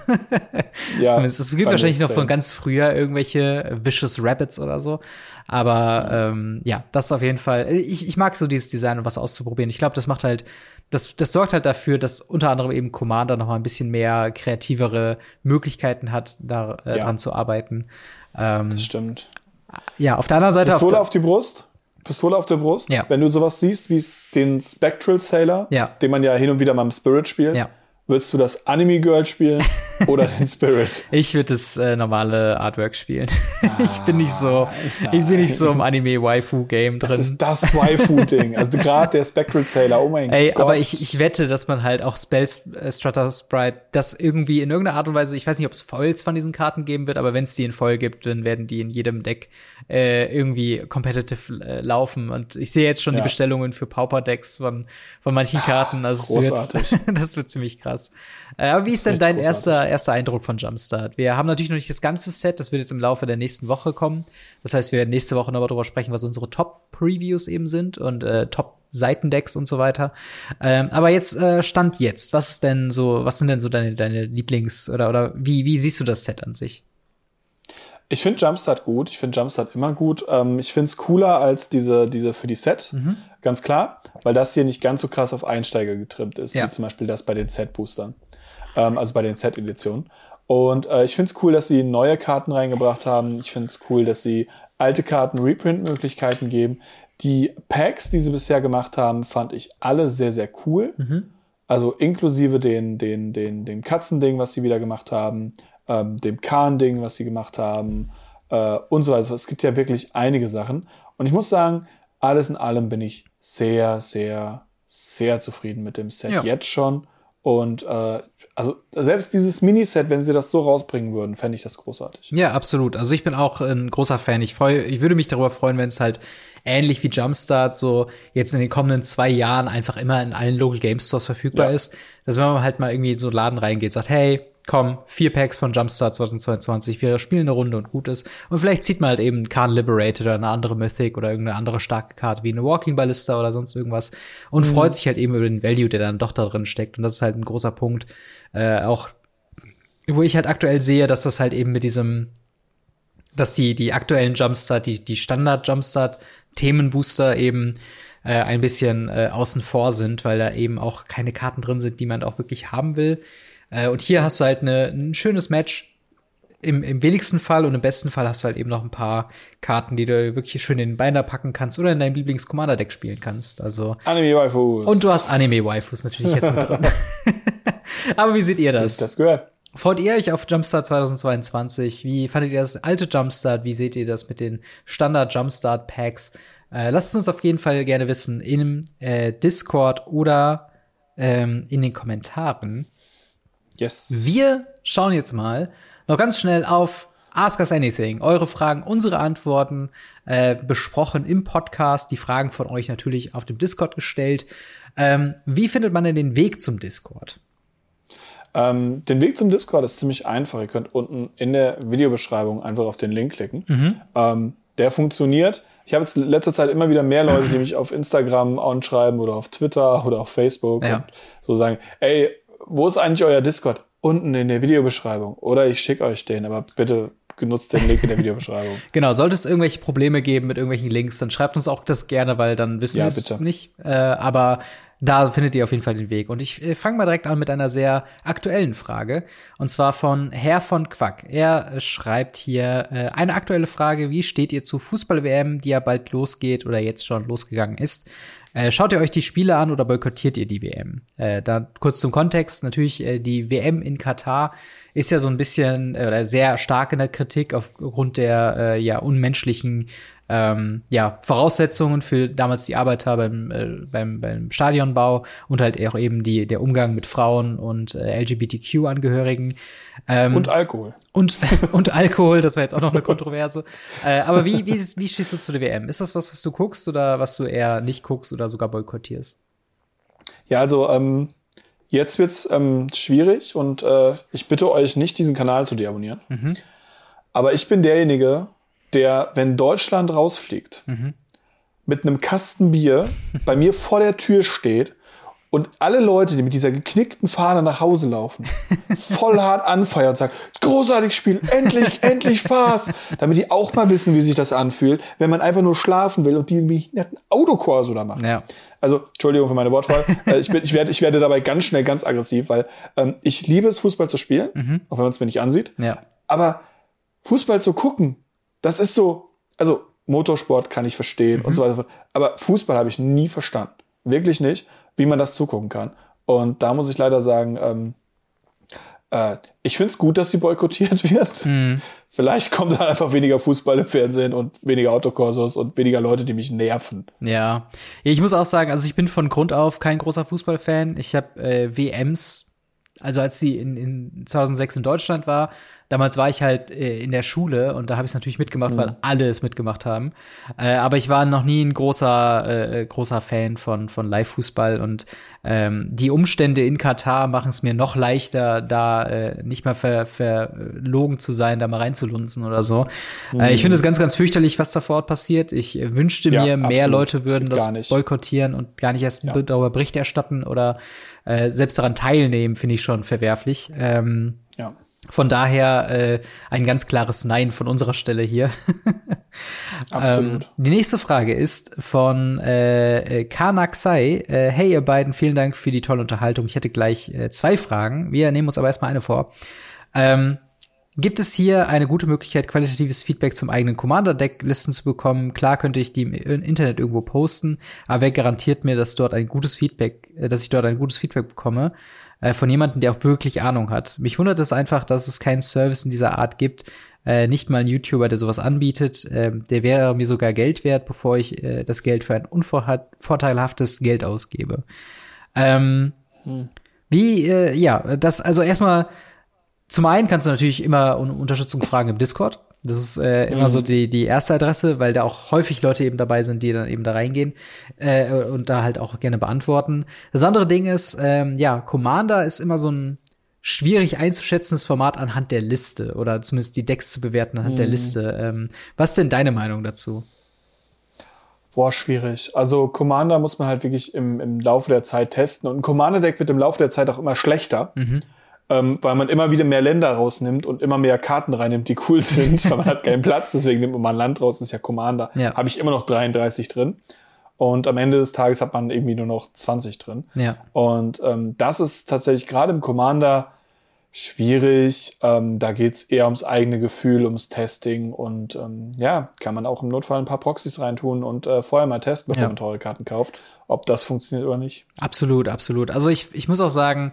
ja, Zumindest. Es gibt wahrscheinlich noch von ganz früher irgendwelche Vicious Rabbits oder so. Aber ähm, ja, das ist auf jeden Fall. Ich, ich mag so dieses Design und was auszuprobieren. Ich glaube, das macht halt, das, das sorgt halt dafür, dass unter anderem eben Commander noch mal ein bisschen mehr kreativere Möglichkeiten hat, da äh, ja. dran zu arbeiten. Ähm, das stimmt. Ja, auf der anderen Seite. Pistole auf, auf die Brust? Pistole auf der Brust. Ja. Wenn du sowas siehst, wie den Spectral Sailor, ja. den man ja hin und wieder mal im Spirit spielt, ja. Würdest du das Anime Girl spielen oder den Spirit? Ich würde das äh, normale Artwork spielen. Ah, ich bin nicht so, nein. ich bin nicht so im Anime Waifu Game drin. Das ist das Waifu Ding. Also gerade der Spectral Sailor. Oh mein Ey, Gott. aber ich, ich wette, dass man halt auch Spells äh, Strutter Sprite das irgendwie in irgendeiner Art und Weise, ich weiß nicht, ob es Foils von diesen Karten geben wird, aber wenn es die in Foil gibt, dann werden die in jedem Deck äh, irgendwie competitive äh, laufen. Und ich sehe jetzt schon ja. die Bestellungen für Pauper Decks von von manchen Karten. Also großartig. Das wird, das wird ziemlich krass. Äh, aber wie ist, ist denn dein erster, erster Eindruck von Jumpstart? Wir haben natürlich noch nicht das ganze Set, das wird jetzt im Laufe der nächsten Woche kommen. Das heißt, wir werden nächste Woche noch darüber sprechen, was unsere Top-Previews eben sind und äh, Top-Seitendecks und so weiter. Ähm, aber jetzt äh, Stand jetzt. Was ist denn so, was sind denn so deine, deine Lieblings- oder, oder wie, wie siehst du das Set an sich? Ich finde Jumpstart gut. Ich finde Jumpstart immer gut. Ähm, ich finde es cooler als diese, diese für die Set. Mhm. Ganz klar. Weil das hier nicht ganz so krass auf Einsteiger getrimmt ist. Ja. Wie zum Beispiel das bei den Set-Boostern. Ähm, also bei den Set-Editionen. Und äh, ich finde es cool, dass sie neue Karten reingebracht haben. Ich finde es cool, dass sie alte Karten Reprint-Möglichkeiten geben. Die Packs, die sie bisher gemacht haben, fand ich alle sehr, sehr cool. Mhm. Also inklusive den, den, den, den Katzending, was sie wieder gemacht haben ähm, dem Kahn-Ding, was sie gemacht haben äh, und so weiter. Es gibt ja wirklich einige Sachen. Und ich muss sagen, alles in allem bin ich sehr, sehr, sehr zufrieden mit dem Set ja. jetzt schon. Und äh, also selbst dieses Miniset, wenn sie das so rausbringen würden, fände ich das großartig. Ja, absolut. Also ich bin auch ein großer Fan. Ich freue, ich würde mich darüber freuen, wenn es halt ähnlich wie Jumpstart so jetzt in den kommenden zwei Jahren einfach immer in allen Local Game Stores verfügbar ja. ist. Dass wenn man halt mal irgendwie in so einen Laden reingeht, sagt, hey, komm, vier Packs von Jumpstart 2022, wir spielen eine Runde und gut ist. Und vielleicht zieht man halt eben Khan Liberated oder eine andere Mythic oder irgendeine andere starke Karte wie eine Walking Ballista oder sonst irgendwas und mhm. freut sich halt eben über den Value, der dann doch da drin steckt. Und das ist halt ein großer Punkt. Äh, auch, wo ich halt aktuell sehe, dass das halt eben mit diesem, dass die, die aktuellen Jumpstart, die, die Standard Jumpstart Themenbooster eben äh, ein bisschen äh, außen vor sind, weil da eben auch keine Karten drin sind, die man auch wirklich haben will. Äh, und hier hast du halt eine, ein schönes Match. Im, Im wenigsten Fall und im besten Fall hast du halt eben noch ein paar Karten, die du wirklich schön in den Beiner packen kannst oder in deinem Lieblings-Commander-Deck spielen kannst. Also Anime-Waifus. Und du hast Anime-Waifus natürlich jetzt mit drin. Aber wie seht ihr das? Das gehört. Freut ihr euch auf Jumpstart 2022? Wie fandet ihr das alte Jumpstart? Wie seht ihr das mit den Standard Jumpstart Packs? Äh, lasst es uns auf jeden Fall gerne wissen im äh, Discord oder ähm, in den Kommentaren. Yes. Wir schauen jetzt mal noch ganz schnell auf Ask Us Anything. Eure Fragen, unsere Antworten äh, besprochen im Podcast. Die Fragen von euch natürlich auf dem Discord gestellt. Ähm, wie findet man denn den Weg zum Discord? Ähm, den Weg zum Discord ist ziemlich einfach. Ihr könnt unten in der Videobeschreibung einfach auf den Link klicken. Mhm. Ähm, der funktioniert. Ich habe jetzt in letzter Zeit immer wieder mehr Leute, die mich auf Instagram anschreiben oder auf Twitter oder auf Facebook ja. und so sagen, ey, wo ist eigentlich euer Discord? Unten in der Videobeschreibung. Oder ich schicke euch den, aber bitte genutzt den Link in der Videobeschreibung. Genau, sollte es irgendwelche Probleme geben mit irgendwelchen Links, dann schreibt uns auch das gerne, weil dann wissen wir es nicht. Äh, aber da findet ihr auf jeden Fall den Weg. Und ich äh, fange mal direkt an mit einer sehr aktuellen Frage. Und zwar von Herr von Quack. Er äh, schreibt hier äh, eine aktuelle Frage. Wie steht ihr zu Fußball-WM, die ja bald losgeht oder jetzt schon losgegangen ist? Äh, schaut ihr euch die Spiele an oder boykottiert ihr die WM? Äh, da kurz zum Kontext, natürlich äh, die WM in Katar ist ja so ein bisschen äh, oder sehr stark in der Kritik aufgrund der äh, ja unmenschlichen ähm, ja, Voraussetzungen für damals die Arbeiter beim, äh, beim, beim Stadionbau und halt auch eben die, der Umgang mit Frauen und äh, LGBTQ-Angehörigen. Ähm, und Alkohol. Und, und Alkohol, das war jetzt auch noch eine Kontroverse. äh, aber wie, wie, wie stehst du zu der WM? Ist das was, was du guckst oder was du eher nicht guckst oder sogar boykottierst? Ja, also ähm, jetzt wird's ähm, schwierig und äh, ich bitte euch nicht, diesen Kanal zu deabonnieren. Mhm. Aber ich bin derjenige, der, wenn Deutschland rausfliegt, mhm. mit einem Kasten Bier bei mir vor der Tür steht und alle Leute, die mit dieser geknickten Fahne nach Hause laufen, voll hart anfeuern und sagen, großartig Spiel, endlich, endlich Spaß, damit die auch mal wissen, wie sich das anfühlt, wenn man einfach nur schlafen will und die einen behinderten Autokorso da machen. Ja. Also, Entschuldigung für meine Wortwahl. Äh, ich, bin, ich, werde, ich werde dabei ganz schnell ganz aggressiv, weil ähm, ich liebe es, Fußball zu spielen, mhm. auch wenn man es mir nicht ansieht. Ja. Aber Fußball zu gucken, das ist so, also Motorsport kann ich verstehen mhm. und so weiter. Aber Fußball habe ich nie verstanden. Wirklich nicht, wie man das zugucken kann. Und da muss ich leider sagen, ähm, äh, ich finde es gut, dass sie boykottiert wird. Mhm. Vielleicht kommt dann einfach weniger Fußball im Fernsehen und weniger Autokursus und weniger Leute, die mich nerven. Ja. Ich muss auch sagen, also ich bin von Grund auf kein großer Fußballfan. Ich habe äh, WMs, also als sie in, in 2006 in Deutschland war, damals war ich halt äh, in der Schule und da habe ich es natürlich mitgemacht, mhm. weil alle es mitgemacht haben. Äh, aber ich war noch nie ein großer, äh, großer Fan von, von Live-Fußball und ähm, die Umstände in Katar machen es mir noch leichter, da äh, nicht mal ver, verlogen zu sein, da mal reinzulunzen oder so. Mhm. Äh, ich finde es ganz, ganz fürchterlich, was da vor Ort passiert. Ich äh, wünschte ja, mir, mehr absolut. Leute würden das boykottieren und gar nicht erst ja. darüber Bericht erstatten oder äh, selbst daran teilnehmen, finde ich schon verwerflich. Ähm, ja. Von daher äh, ein ganz klares Nein von unserer Stelle hier. Ähm, die nächste Frage ist von äh, Kanaksai. Äh, hey ihr beiden, vielen Dank für die tolle Unterhaltung. Ich hätte gleich äh, zwei Fragen. Wir nehmen uns aber erstmal eine vor. Ähm, gibt es hier eine gute Möglichkeit, qualitatives Feedback zum eigenen Commander-Deck-Listen zu bekommen? Klar könnte ich die im Internet irgendwo posten, aber wer garantiert mir, dass dort ein gutes Feedback, äh, dass ich dort ein gutes Feedback bekomme? äh, von jemandem, der auch wirklich Ahnung hat. Mich wundert es einfach, dass es keinen Service in dieser Art gibt. Äh, nicht mal ein YouTuber, der sowas anbietet. Äh, der wäre mir sogar Geld wert, bevor ich äh, das Geld für ein unvorteilhaftes Geld ausgebe. Ähm, hm. Wie, äh, ja, das, also erstmal, zum einen kannst du natürlich immer um Unterstützung fragen im Discord. Das ist äh, immer mhm. so die, die erste Adresse, weil da auch häufig Leute eben dabei sind, die dann eben da reingehen äh, und da halt auch gerne beantworten. Das andere Ding ist, ähm, ja, Commander ist immer so ein schwierig einzuschätzendes Format anhand der Liste oder zumindest die Decks zu bewerten anhand mhm. der Liste. Ähm, was ist denn deine Meinung dazu? Boah, schwierig. Also Commander muss man halt wirklich im, im Laufe der Zeit testen. Und ein Commander-Deck wird im Laufe der Zeit auch immer schlechter. Mhm ähm, weil man immer wieder mehr Länder rausnimmt und immer mehr Karten reinnimmt, die cool sind, weil man hat keinen Platz, deswegen nimmt man mal ein Land raus, das ist ja Commander. Ja. Habe ich immer noch 33 drin. Und am Ende des Tages hat man irgendwie nur noch 20 drin. Ja. Und ähm, das ist tatsächlich gerade im Commander schwierig. Ähm, da geht's eher ums eigene Gefühl, ums Testing und ähm, ja, kann man auch im Notfall ein paar Proxys reintun und äh, vorher mal testen, bevor ja. man teure Karten kauft, ob das funktioniert oder nicht. Absolut, absolut. Also ich, ich muss auch sagen,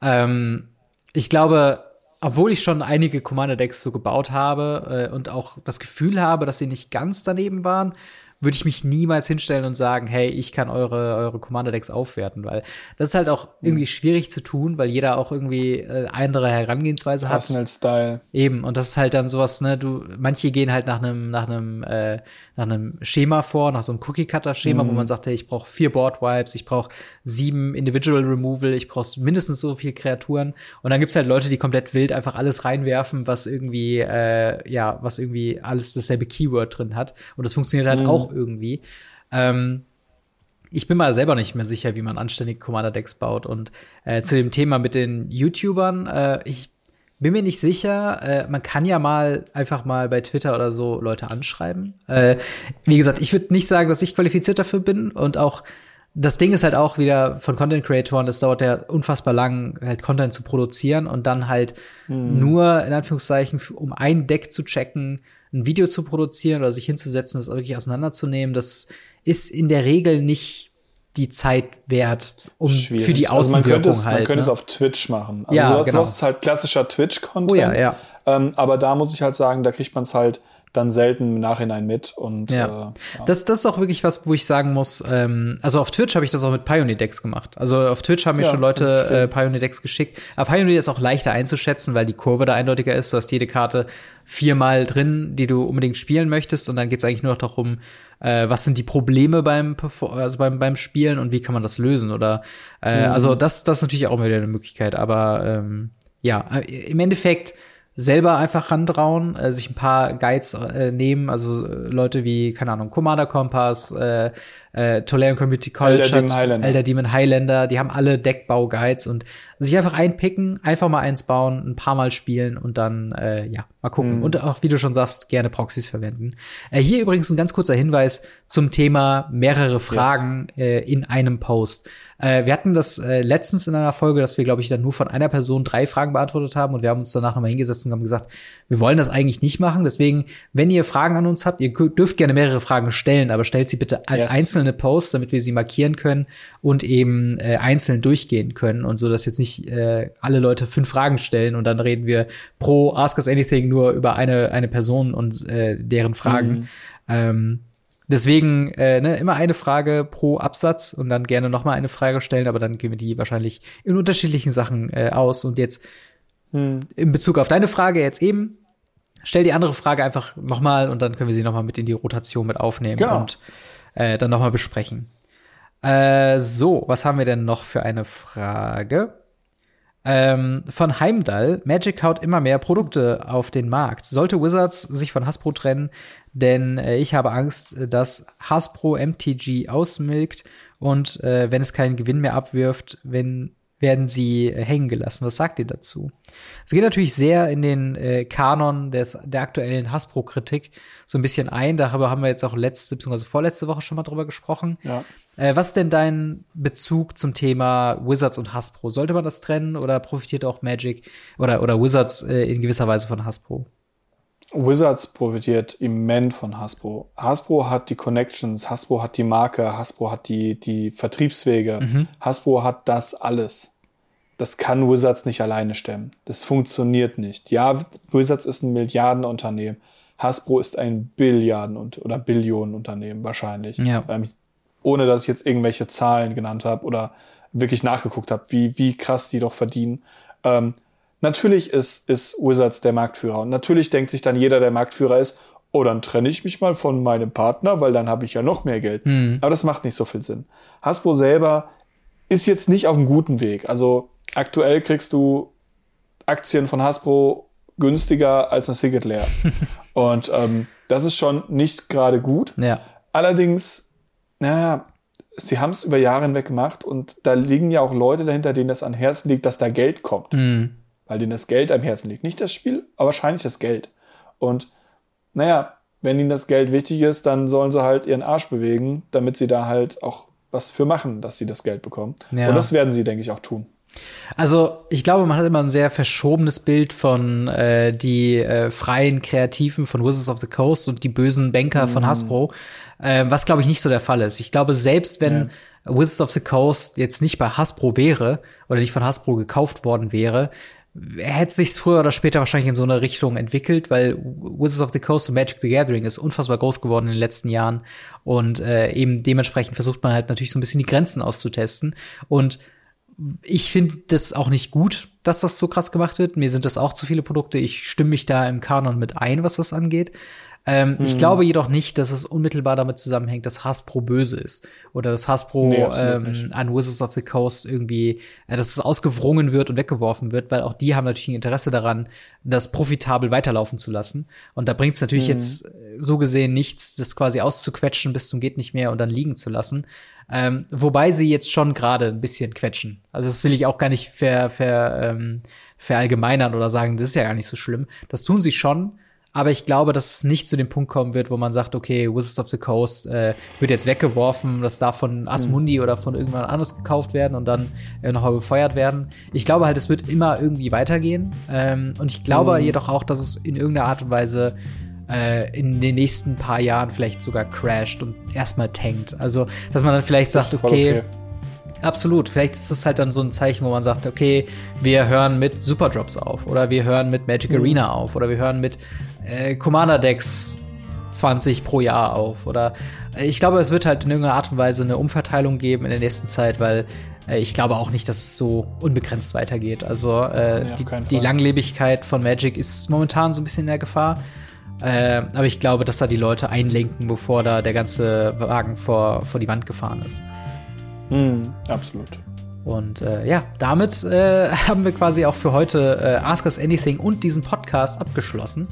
ähm, ich glaube, obwohl ich schon einige Commander-Decks so gebaut habe äh, und auch das Gefühl habe, dass sie nicht ganz daneben waren, würde ich mich niemals hinstellen und sagen, hey, ich kann eure, eure Commander-Decks aufwerten, weil das ist halt auch irgendwie mhm. schwierig zu tun, weil jeder auch irgendwie äh, andere Herangehensweise hat. Personal Style. Eben, und das ist halt dann sowas, ne, du, manche gehen halt nach einem, nach einem, äh, nach einem Schema vor, nach so einem Cookie-Cutter-Schema, mhm. wo man sagt, hey, ich brauche vier Board-Wipes, ich brauche sieben Individual Removal, ich brauche mindestens so viele Kreaturen. Und dann gibt's halt Leute, die komplett wild einfach alles reinwerfen, was irgendwie, äh, ja, was irgendwie alles dasselbe Keyword drin hat. Und das funktioniert halt mhm. auch irgendwie. Ähm, ich bin mal selber nicht mehr sicher, wie man anständige Commander-Decks baut. Und äh, zu dem Thema mit den YouTubern, äh, ich bin mir nicht sicher. Äh, man kann ja mal einfach mal bei Twitter oder so Leute anschreiben. Äh, wie gesagt, ich würde nicht sagen, dass ich qualifiziert dafür bin. Und auch das Ding ist halt auch wieder von Content Creatoren, das dauert ja unfassbar lang, halt Content zu produzieren und dann halt mhm. nur in Anführungszeichen, um ein Deck zu checken, ein Video zu produzieren oder sich hinzusetzen, das wirklich auseinanderzunehmen, das ist in der Regel nicht die Zeit wert, um Schwierig. für die Außenwirkung also man könnte halt. Man könnte ne? es auf Twitch machen. Also ja, sowas, genau. sowas ist halt klassischer Twitch-Content. Oh ja, ja. Ähm, aber da muss ich halt sagen, da kriegt man es halt dann selten im Nachhinein mit. Und ja. Äh, ja. Das, das ist auch wirklich was, wo ich sagen muss, ähm, also auf Twitch habe ich das auch mit Pioneer Decks gemacht. Also auf Twitch haben mir ja, schon Leute äh, Pioneer Decks geschickt. Aber Pioneer ist auch leichter einzuschätzen, weil die Kurve da eindeutiger ist. Du hast jede Karte viermal drin, die du unbedingt spielen möchtest. Und dann geht es eigentlich nur noch darum, äh, was sind die Probleme beim, also beim, beim Spielen und wie kann man das lösen? Oder äh, mhm. also das, das ist natürlich auch wieder eine Möglichkeit. Aber ähm, ja, äh, im Endeffekt selber einfach rantrauen, äh, sich ein paar Guides äh, nehmen, also äh, Leute wie, keine Ahnung, Commander Kompass, äh, äh, Toleran Community College, Elder Demon, Highlander. Elder Demon Highlander, die haben alle Deckbau-Guides und sich einfach einpicken, einfach mal eins bauen, ein paar Mal spielen und dann, äh, ja, mal gucken. Mhm. Und auch, wie du schon sagst, gerne Proxys verwenden. Äh, hier übrigens ein ganz kurzer Hinweis zum Thema mehrere Fragen yes. äh, in einem Post. Äh, wir hatten das äh, letztens in einer Folge, dass wir, glaube ich, dann nur von einer Person drei Fragen beantwortet haben und wir haben uns danach nochmal hingesetzt und haben gesagt, wir wollen das eigentlich nicht machen. Deswegen, wenn ihr Fragen an uns habt, ihr dürft gerne mehrere Fragen stellen, aber stellt sie bitte als yes. einzelne Posts, damit wir sie markieren können und eben äh, einzeln durchgehen können und so, dass jetzt nicht äh, alle Leute fünf Fragen stellen und dann reden wir pro Ask Us Anything nur über eine, eine Person und äh, deren Fragen. Mhm. Ähm, Deswegen äh, ne, immer eine Frage pro Absatz und dann gerne noch mal eine Frage stellen, aber dann gehen wir die wahrscheinlich in unterschiedlichen Sachen äh, aus. Und jetzt hm. in Bezug auf deine Frage jetzt eben, stell die andere Frage einfach noch mal und dann können wir sie noch mal mit in die Rotation mit aufnehmen genau. und äh, dann noch mal besprechen. Äh, so, was haben wir denn noch für eine Frage? Ähm, von Heimdall, Magic haut immer mehr Produkte auf den Markt. Sollte Wizards sich von Hasbro trennen, denn äh, ich habe Angst, dass Hasbro MTG ausmilkt und äh, wenn es keinen Gewinn mehr abwirft, wenn werden sie äh, hängen gelassen. Was sagt ihr dazu? Es geht natürlich sehr in den äh, Kanon des, der aktuellen Hasbro-Kritik so ein bisschen ein. Darüber haben wir jetzt auch letzte bzw. vorletzte Woche schon mal drüber gesprochen. Ja. Äh, was ist denn dein Bezug zum Thema Wizards und Hasbro? Sollte man das trennen oder profitiert auch Magic oder, oder Wizards äh, in gewisser Weise von Hasbro? Wizards profitiert immens von Hasbro. Hasbro hat die Connections, Hasbro hat die Marke, Hasbro hat die, die Vertriebswege, mhm. Hasbro hat das alles. Das kann Wizards nicht alleine stemmen. Das funktioniert nicht. Ja, Wizards ist ein Milliardenunternehmen. Hasbro ist ein Billiarden- oder Billionenunternehmen wahrscheinlich. Ja. Ähm, ohne dass ich jetzt irgendwelche Zahlen genannt habe oder wirklich nachgeguckt habe, wie, wie krass die doch verdienen. Ähm, Natürlich ist, ist Wizards der Marktführer. Und natürlich denkt sich dann jeder, der Marktführer ist, oh, dann trenne ich mich mal von meinem Partner, weil dann habe ich ja noch mehr Geld. Mhm. Aber das macht nicht so viel Sinn. Hasbro selber ist jetzt nicht auf einem guten Weg. Also aktuell kriegst du Aktien von Hasbro günstiger als ein Ticket leer. Und ähm, das ist schon nicht gerade gut. Ja. Allerdings, naja, sie haben es über Jahre hinweg gemacht und da liegen ja auch Leute dahinter, denen das an Herzen liegt, dass da Geld kommt. Mhm weil denen das Geld am Herzen liegt. Nicht das Spiel, aber wahrscheinlich das Geld. Und naja, wenn ihnen das Geld wichtig ist, dann sollen sie halt ihren Arsch bewegen, damit sie da halt auch was für machen, dass sie das Geld bekommen. Ja. Und das werden sie, denke ich, auch tun. Also ich glaube, man hat immer ein sehr verschobenes Bild von äh, die äh, freien Kreativen von Wizards of the Coast und die bösen Banker mhm. von Hasbro, äh, was glaube ich nicht so der Fall ist. Ich glaube, selbst wenn ja. Wizards of the Coast jetzt nicht bei Hasbro wäre oder nicht von Hasbro gekauft worden wäre, hätte sich früher oder später wahrscheinlich in so eine Richtung entwickelt, weil Wizards of the Coast und Magic the Gathering ist unfassbar groß geworden in den letzten Jahren und äh, eben dementsprechend versucht man halt natürlich so ein bisschen die Grenzen auszutesten und ich finde das auch nicht gut, dass das so krass gemacht wird. Mir sind das auch zu viele Produkte. Ich stimme mich da im Kanon mit ein, was das angeht. Ähm, hm. Ich glaube jedoch nicht, dass es unmittelbar damit zusammenhängt, dass Hasbro böse ist. Oder dass Hasbro nee, ähm, an Wizards of the Coast irgendwie, äh, dass es ausgewrungen wird und weggeworfen wird, weil auch die haben natürlich ein Interesse daran, das profitabel weiterlaufen zu lassen. Und da bringt es natürlich hm. jetzt äh, so gesehen nichts, das quasi auszuquetschen bis zum geht nicht mehr und dann liegen zu lassen. Ähm, wobei sie jetzt schon gerade ein bisschen quetschen. Also das will ich auch gar nicht ver, ver, ähm, verallgemeinern oder sagen, das ist ja gar nicht so schlimm. Das tun sie schon. Aber ich glaube, dass es nicht zu dem Punkt kommen wird, wo man sagt, okay, Wizards of the Coast äh, wird jetzt weggeworfen, das darf von Asmundi mhm. oder von irgendwann anders gekauft werden und dann äh, nochmal befeuert werden. Ich glaube halt, es wird immer irgendwie weitergehen. Ähm, und ich glaube mhm. jedoch auch, dass es in irgendeiner Art und Weise äh, in den nächsten paar Jahren vielleicht sogar crasht und erstmal tankt. Also, dass man dann vielleicht sagt, okay, okay. Absolut. Vielleicht ist das halt dann so ein Zeichen, wo man sagt, okay, wir hören mit Superdrops auf oder wir hören mit Magic mhm. Arena auf oder wir hören mit äh, Commander-Decks 20 pro Jahr auf. Oder äh, ich glaube, es wird halt in irgendeiner Art und Weise eine Umverteilung geben in der nächsten Zeit, weil äh, ich glaube auch nicht, dass es so unbegrenzt weitergeht. Also äh, nee, die, die, Langlebigkeit von Magic ist momentan so ein bisschen in der Gefahr. Äh, aber ich glaube, dass da die Leute einlenken, bevor da der ganze Wagen vor, vor die Wand gefahren ist. Mm, absolut. Und äh, ja, damit äh, haben wir quasi auch für heute äh, Ask Us Anything und diesen Podcast abgeschlossen.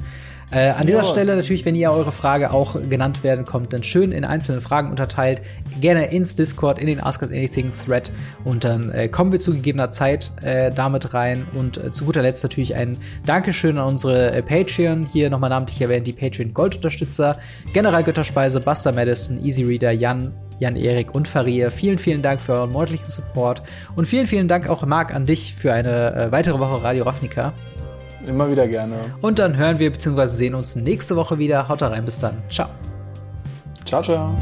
Äh, an dieser ja. Stelle natürlich, wenn ihr eure Frage auch genannt werden kommt, dann schön in einzelne Fragen unterteilt. Gerne ins Discord, in den Ask Us Anything Thread. Und dann äh, kommen wir zu gegebener Zeit äh, damit rein. Und äh, zu guter Letzt natürlich ein Dankeschön an unsere äh, Patreon. Hier nochmal namentlich erwähnt die Patreon Gold-Unterstützer. General Götterspeise, Buster Madison, Easy Reader, Jan, Jan-Erik und Faria. Vielen, vielen Dank für euren monatlichen Support. Und vielen, vielen Dank auch, Marc, an dich für eine weitere Woche Radio Ravnica. Immer wieder gerne. Und dann hören wir bzw. sehen uns nächste Woche wieder. Haut rein, bis dann. Ciao. Ciao, ciao.